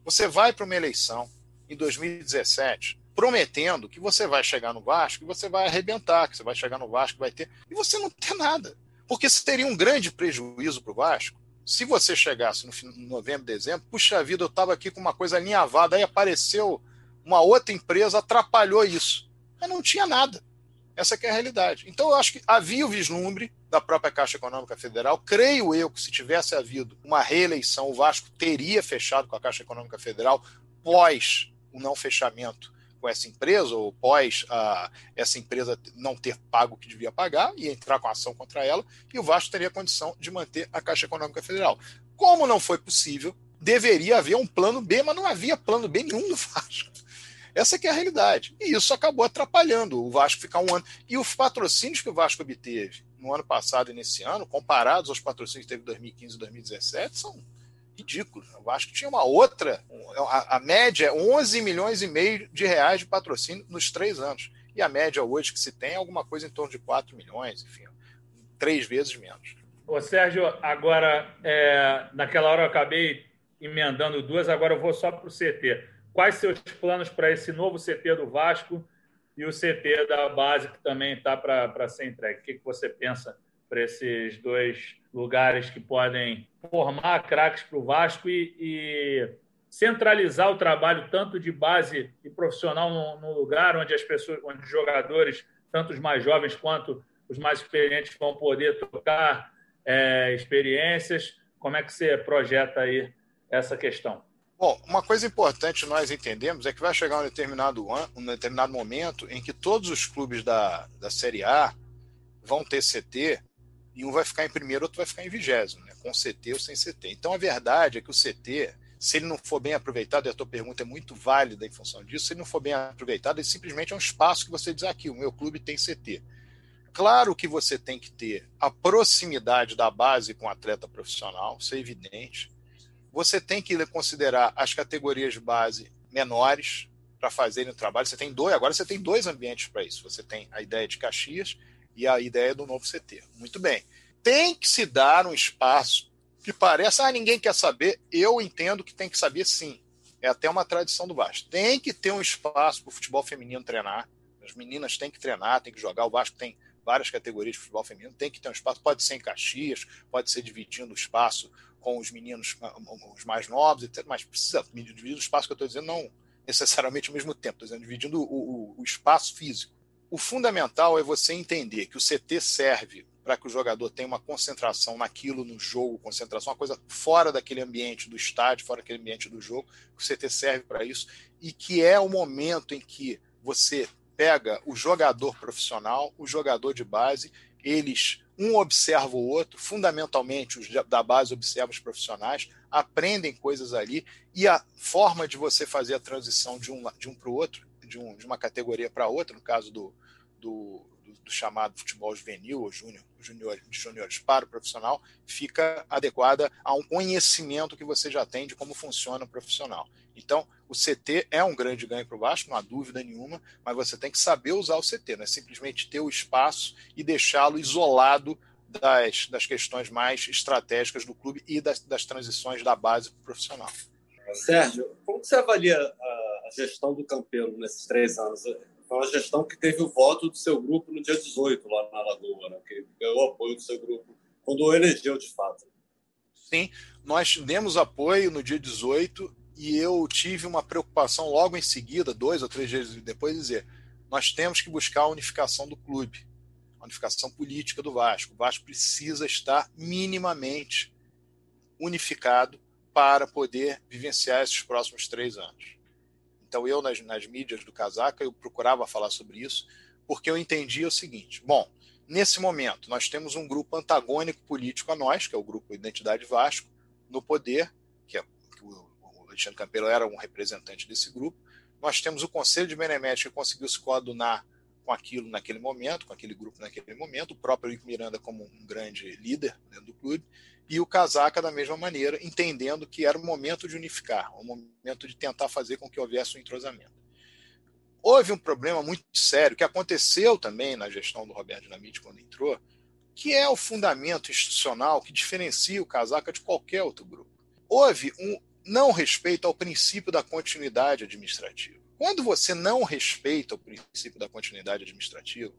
você vai para uma eleição em 2017 prometendo que você vai chegar no Vasco e você vai arrebentar, que você vai chegar no Vasco vai ter. E você não tem nada. Porque isso teria um grande prejuízo para o Vasco. Se você chegasse no novembro, dezembro, puxa vida, eu estava aqui com uma coisa alinhavada, aí apareceu uma outra empresa, atrapalhou isso mas não tinha nada. Essa é a realidade. Então, eu acho que havia o vislumbre da própria Caixa Econômica Federal. Creio eu que se tivesse havido uma reeleição, o Vasco teria fechado com a Caixa Econômica Federal pós o não fechamento com essa empresa, ou pós a, essa empresa não ter pago o que devia pagar e entrar com ação contra ela, e o Vasco teria condição de manter a Caixa Econômica Federal. Como não foi possível, deveria haver um plano B, mas não havia plano B nenhum do Vasco. Essa que é a realidade. E isso acabou atrapalhando o Vasco ficar um ano. E os patrocínios que o Vasco obteve no ano passado e nesse ano, comparados aos patrocínios que teve em 2015 e 2017, são ridículo. O Vasco tinha uma outra, a, a, média é 11 milhões e meio de reais de patrocínio nos três anos. E a média hoje que se tem é alguma coisa em torno de 4 milhões, enfim, três vezes menos. Ô Sérgio, agora, é, naquela hora eu acabei emendando duas, agora eu vou só para o CT. Quais seus planos para esse novo CT do Vasco e o CT da base que também está para ser entregue? O que, que você pensa para esses dois lugares que podem formar craques para o Vasco e, e, centralizar o trabalho tanto de base e profissional no, no, lugar onde as pessoas, onde os jogadores, tanto os mais jovens quanto os mais experientes, vão poder trocar é, experiências. Como é que você projeta aí essa questão? Bom, uma coisa importante nós entendemos é que vai chegar um determinado, um determinado momento em que todos os clubes da, da Série A vão ter CT e um vai ficar em primeiro, outro vai ficar em vigésimo, né? com CT ou sem CT. Então a verdade é que o CT, se ele não for bem aproveitado, e a tua pergunta é muito válida em função disso, se ele não for bem aproveitado, ele simplesmente é um espaço que você diz aqui, o meu clube tem CT. Claro que você tem que ter a proximidade da base com o atleta profissional, isso é evidente. Você tem que considerar as categorias de base menores para fazerem o trabalho. Você tem dois, agora você tem dois ambientes para isso. Você tem a ideia de Caxias e a ideia do novo CT. Muito bem. Tem que se dar um espaço que parece, ah, ninguém quer saber. Eu entendo que tem que saber sim. É até uma tradição do Vasco. Tem que ter um espaço para o futebol feminino treinar. As meninas têm que treinar, têm que jogar. O Vasco tem várias categorias de futebol feminino, tem que ter um espaço. Pode ser em Caxias, pode ser dividindo o espaço com os meninos, ah, os mais novos, etc. Mas precisa dividir o espaço que eu estou dizendo, não necessariamente ao mesmo tempo, estou dizendo, dividindo o, o, o espaço físico. O fundamental é você entender que o CT serve para que o jogador tenha uma concentração naquilo no jogo, concentração, uma coisa fora daquele ambiente do estádio, fora daquele ambiente do jogo, o CT serve para isso, e que é o momento em que você pega o jogador profissional, o jogador de base, eles um observa o outro, fundamentalmente os da base observam os profissionais, aprendem coisas ali, e a forma de você fazer a transição de um, de um para o outro, de, um, de uma categoria para outra, no caso do, do, do chamado futebol juvenil ou júnior, junior, de juniores para o profissional, fica adequada a um conhecimento que você já tem de como funciona o profissional. Então, o CT é um grande ganho para o Vasco, não há dúvida nenhuma, mas você tem que saber usar o CT, não é simplesmente ter o espaço e deixá-lo isolado das, das questões mais estratégicas do clube e das, das transições da base para o profissional. Sérgio, como você avalia a gestão do Campeiro nesses três anos? Foi uma gestão que teve o voto do seu grupo no dia 18, lá na Lagoa, né? que ganhou o apoio do seu grupo, quando elegeu de fato. Sim, nós demos apoio no dia 18 e eu tive uma preocupação logo em seguida, dois ou três dias depois, de dizer: nós temos que buscar a unificação do clube, a unificação política do Vasco. O Vasco precisa estar minimamente unificado para poder vivenciar esses próximos três anos. Então, eu, nas, nas mídias do Casaca, eu procurava falar sobre isso, porque eu entendia o seguinte: bom, nesse momento, nós temos um grupo antagônico político a nós, que é o grupo Identidade Vasco, no poder, que, é, que o Alexandre Campelo era um representante desse grupo. Nós temos o Conselho de Benemética que conseguiu se coadunar com aquilo naquele momento, com aquele grupo naquele momento, o próprio Rico Miranda como um grande líder dentro do clube, e o Casaca da mesma maneira, entendendo que era o momento de unificar, o momento de tentar fazer com que houvesse um entrosamento. Houve um problema muito sério que aconteceu também na gestão do Roberto Dinamite quando entrou, que é o fundamento institucional que diferencia o Casaca de qualquer outro grupo. Houve um não respeito ao princípio da continuidade administrativa. Quando você não respeita o princípio da continuidade administrativa,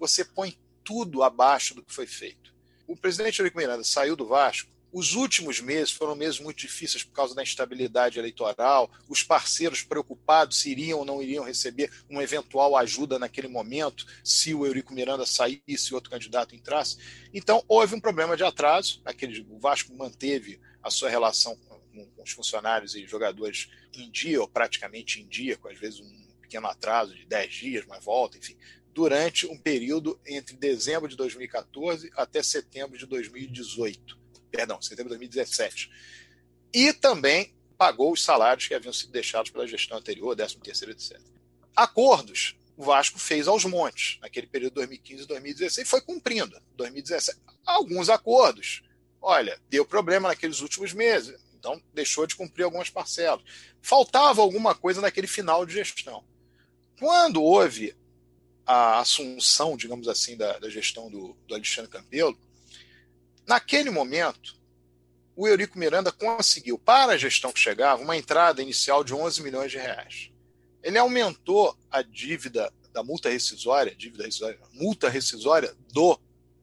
você põe tudo abaixo do que foi feito. O presidente Eurico Miranda saiu do Vasco. Os últimos meses foram meses muito difíceis por causa da instabilidade eleitoral, os parceiros preocupados se iriam ou não iriam receber uma eventual ajuda naquele momento, se o Eurico Miranda saísse e outro candidato entrasse. Então, houve um problema de atraso. Aquele, o Vasco manteve a sua relação com, com os funcionários e jogadores em dia, ou praticamente em dia, com às vezes um pequeno atraso de 10 dias, mas volta, enfim, durante um período entre dezembro de 2014 até setembro de 2018. Perdão, setembro de 2017. E também pagou os salários que haviam sido deixados pela gestão anterior, 13 terceiro, etc. Acordos o Vasco fez aos montes naquele período de 2015 e 2016 foi cumprindo. 2017, alguns acordos. Olha, deu problema naqueles últimos meses Então, deixou de cumprir algumas parcelas. Faltava alguma coisa naquele final de gestão. Quando houve a assunção, digamos assim, da, da gestão do, do Alexandre Campelo, naquele momento, o Eurico Miranda conseguiu, para a gestão que chegava, uma entrada inicial de 11 milhões de reais. Ele aumentou a dívida da multa rescisória, dívida rescisória, multa rescisória do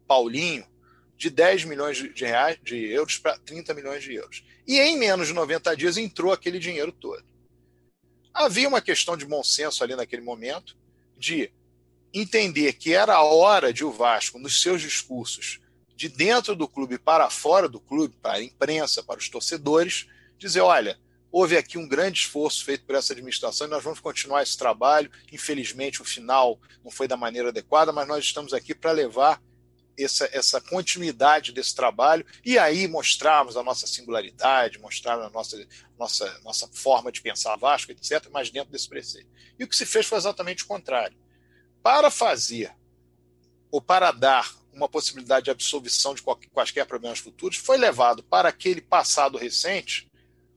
Paulinho de 10 milhões de, reais, de euros para 30 milhões de euros. E em menos de 90 dias entrou aquele dinheiro todo. Havia uma questão de bom senso ali naquele momento, de entender que era a hora de o Vasco, nos seus discursos, de dentro do clube para fora do clube, para a imprensa, para os torcedores, dizer: olha, houve aqui um grande esforço feito por essa administração e nós vamos continuar esse trabalho. Infelizmente, o final não foi da maneira adequada, mas nós estamos aqui para levar essa, essa continuidade desse trabalho e aí mostrarmos a nossa singularidade, mostrar a nossa, nossa, nossa forma de pensar Vasco, etc., mas dentro desse preceito. E o que se fez foi exatamente o contrário. Para fazer ou para dar uma possibilidade de absolvição de quaisquer problemas futuros, foi levado para aquele passado recente.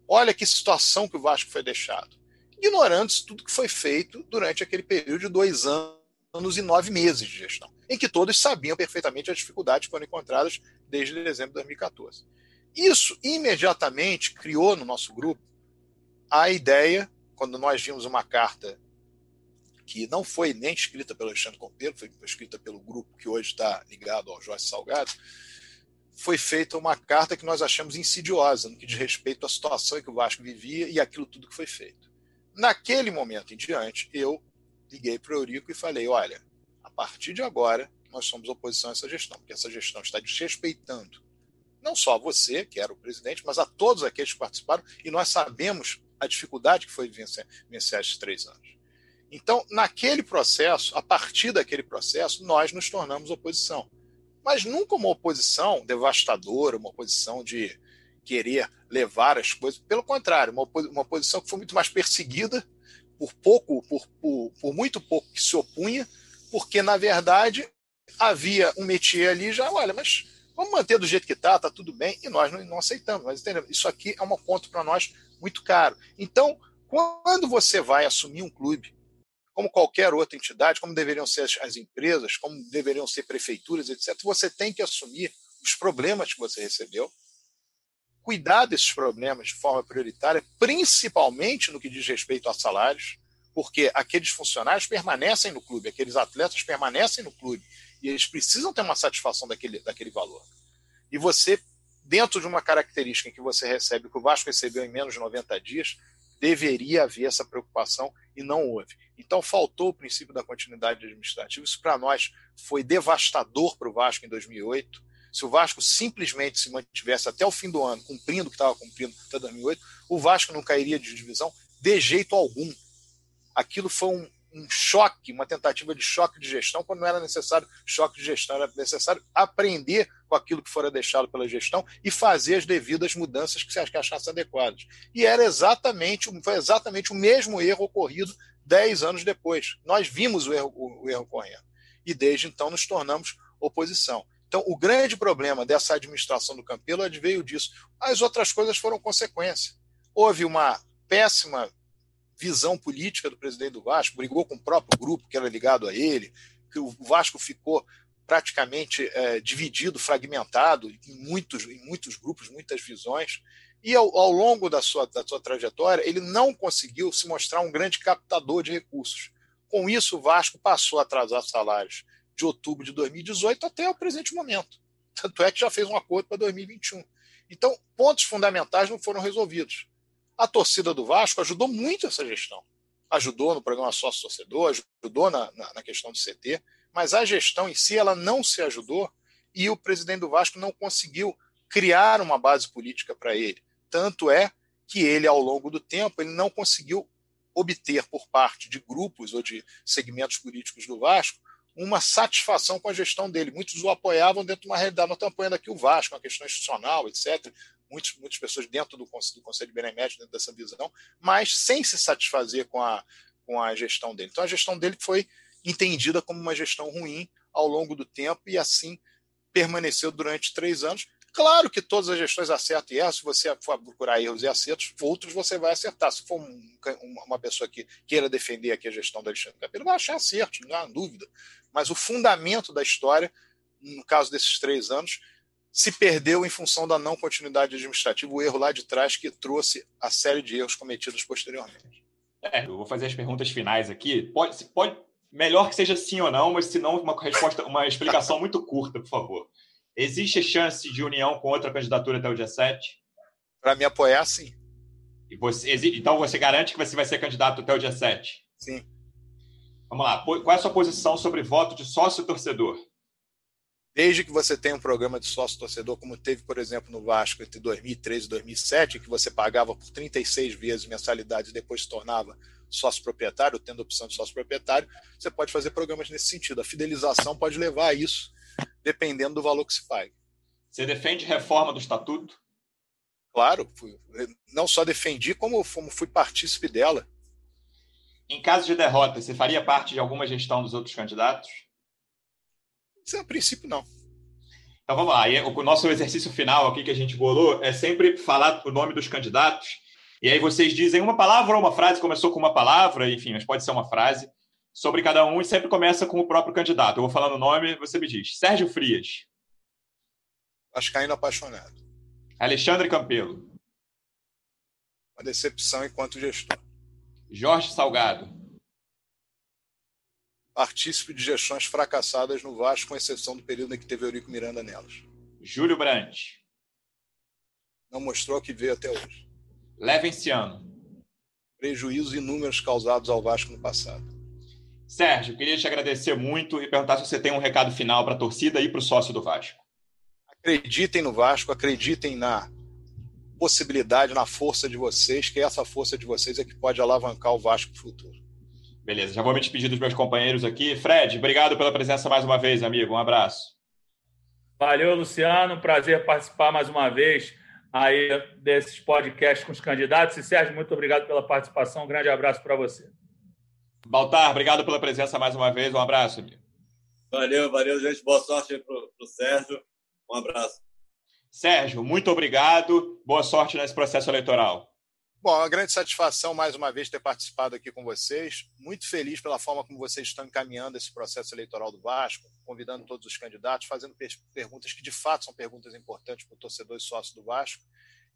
Olha que situação que o Vasco foi deixado. Ignorando tudo que foi feito durante aquele período de dois anos e nove meses de gestão em que todos sabiam perfeitamente as dificuldades que foram encontradas desde dezembro de 2014. Isso imediatamente criou no nosso grupo a ideia, quando nós vimos uma carta que não foi nem escrita pelo Alexandre Compelo, foi escrita pelo grupo que hoje está ligado ao Jorge Salgado, foi feita uma carta que nós achamos insidiosa no que diz respeito à situação que o Vasco vivia e aquilo tudo que foi feito. Naquele momento em diante, eu liguei para o Eurico e falei: olha, partir de agora, nós somos oposição a essa gestão, porque essa gestão está desrespeitando não só a você, que era o presidente, mas a todos aqueles que participaram, e nós sabemos a dificuldade que foi vencer, vencer esses três anos. Então, naquele processo, a partir daquele processo, nós nos tornamos oposição. Mas nunca uma oposição devastadora, uma oposição de querer levar as coisas. Pelo contrário, uma oposição que foi muito mais perseguida por pouco, por, por, por muito pouco que se opunha, porque, na verdade, havia um métier ali já, olha, mas vamos manter do jeito que está, está tudo bem, e nós não, não aceitamos. Mas entendeu? isso aqui é um ponto para nós muito caro. Então, quando você vai assumir um clube, como qualquer outra entidade, como deveriam ser as, as empresas, como deveriam ser prefeituras, etc., você tem que assumir os problemas que você recebeu, cuidar desses problemas de forma prioritária, principalmente no que diz respeito a salários, porque aqueles funcionários permanecem no clube, aqueles atletas permanecem no clube, e eles precisam ter uma satisfação daquele, daquele valor. E você, dentro de uma característica que você recebe que o Vasco recebeu em menos de 90 dias, deveria haver essa preocupação e não houve. Então faltou o princípio da continuidade administrativa. Isso para nós foi devastador para o Vasco em 2008. Se o Vasco simplesmente se mantivesse até o fim do ano, cumprindo o que estava cumprindo até 2008, o Vasco não cairia de divisão de jeito algum aquilo foi um, um choque, uma tentativa de choque de gestão, quando não era necessário choque de gestão, era necessário aprender com aquilo que fora deixado pela gestão e fazer as devidas mudanças que se achasse adequadas. E era exatamente, foi exatamente o mesmo erro ocorrido dez anos depois. Nós vimos o erro, o, o erro ocorrendo. E desde então nos tornamos oposição. Então, o grande problema dessa administração do Campelo veio disso. As outras coisas foram consequência. Houve uma péssima visão política do presidente do Vasco, brigou com o próprio grupo que era ligado a ele, que o Vasco ficou praticamente é, dividido, fragmentado em muitos, em muitos grupos, muitas visões. E ao, ao, longo da sua, da sua trajetória, ele não conseguiu se mostrar um grande captador de recursos. Com isso, o Vasco passou a atrasar salários de outubro de 2018 até o presente momento. Tanto é que já fez um acordo para 2021. Então, pontos fundamentais não foram resolvidos. A torcida do Vasco ajudou muito essa gestão. Ajudou no programa sócio-torcedor, ajudou na, na, na questão do CT, mas a gestão em si ela não se ajudou e o presidente do Vasco não conseguiu criar uma base política para ele. Tanto é que ele, ao longo do tempo, ele não conseguiu obter por parte de grupos ou de segmentos políticos do Vasco uma satisfação com a gestão dele. Muitos o apoiavam dentro de uma realidade. Nós estamos apoiando aqui o Vasco, uma questão institucional, etc muitos, muitas pessoas dentro do, do Conselho Benemérito, dentro dessa visão, mas sem se satisfazer com a, com a gestão dele. Então, a gestão dele foi entendida como uma gestão ruim ao longo do tempo e assim permaneceu durante três anos, Claro que todas as gestões acertam e erram. Se você for procurar erros e acertos, outros você vai acertar. Se for um, uma pessoa que queira defender aqui a gestão do Alexandre Campelo, vai achar acertos, não há dúvida. Mas o fundamento da história, no caso desses três anos, se perdeu em função da não continuidade administrativa, o erro lá de trás que trouxe a série de erros cometidos posteriormente. É, eu vou fazer as perguntas finais aqui. Pode, pode, melhor que seja sim ou não, mas se não, uma resposta, uma explicação muito curta, por favor. Existe chance de união com outra candidatura até o dia 7? Para me apoiar, sim. E você, então você garante que você vai ser candidato até o dia 7? Sim. Vamos lá. Qual é a sua posição sobre voto de sócio-torcedor? Desde que você tenha um programa de sócio-torcedor, como teve, por exemplo, no Vasco entre 2013 e 2007, que você pagava por 36 vezes mensalidade e depois se tornava sócio proprietário, tendo opção de sócio proprietário, você pode fazer programas nesse sentido. A fidelização pode levar a isso dependendo do valor que se pague. Você defende reforma do estatuto? Claro, fui, não só defendi, como, fui partícipe dela. Em caso de derrota, você faria parte de alguma gestão dos outros candidatos? Isso, a princípio, não. Então vamos lá. O nosso exercício final aqui que a gente bolou é sempre falar o nome dos candidatos. E aí vocês dizem uma palavra ou uma frase, começou com uma palavra, enfim, mas pode ser uma frase sobre cada um e sempre começa com o próprio candidato. Eu vou falando o nome, você me diz. Sérgio Frias. Vascaíno apaixonado. Alexandre Campelo. Uma decepção enquanto gestor. Jorge Salgado. Partícipe de gestões fracassadas no Vasco, com exceção do período em que teve Eurico Miranda nelas. Júlio Brandt. Não mostrou o que veio até hoje. Levenciano. Prejuízos inúmeros causados ao Vasco no passado. Sérgio, queria te agradecer muito e perguntar se você tem um recado final para a torcida e para o sócio do Vasco. Acreditem no Vasco, acreditem na possibilidade, na força de vocês, que essa força de vocês é que pode alavancar o Vasco para o futuro. Beleza, já vou me despedir dos meus companheiros aqui. Fred, obrigado pela presença mais uma vez, amigo. Um abraço. Valeu, Luciano. Prazer participar mais uma vez aí desses podcasts com os candidatos. E Sérgio, muito obrigado pela participação. Um grande abraço para você. Baltar, obrigado pela presença mais uma vez. Um abraço. Amigo. Valeu, valeu, gente. Boa sorte para o Sérgio. Um abraço. Sérgio, muito obrigado. Boa sorte nesse processo eleitoral. Bom, uma grande satisfação mais uma vez ter participado aqui com vocês. Muito feliz pela forma como vocês estão encaminhando esse processo eleitoral do Vasco, convidando todos os candidatos, fazendo perguntas que de fato são perguntas importantes para o torcedor e sócio do Vasco.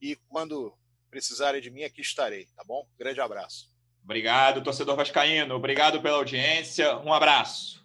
E quando precisarem de mim, aqui estarei, tá bom? Grande abraço. Obrigado, torcedor vascaíno. Obrigado pela audiência. Um abraço.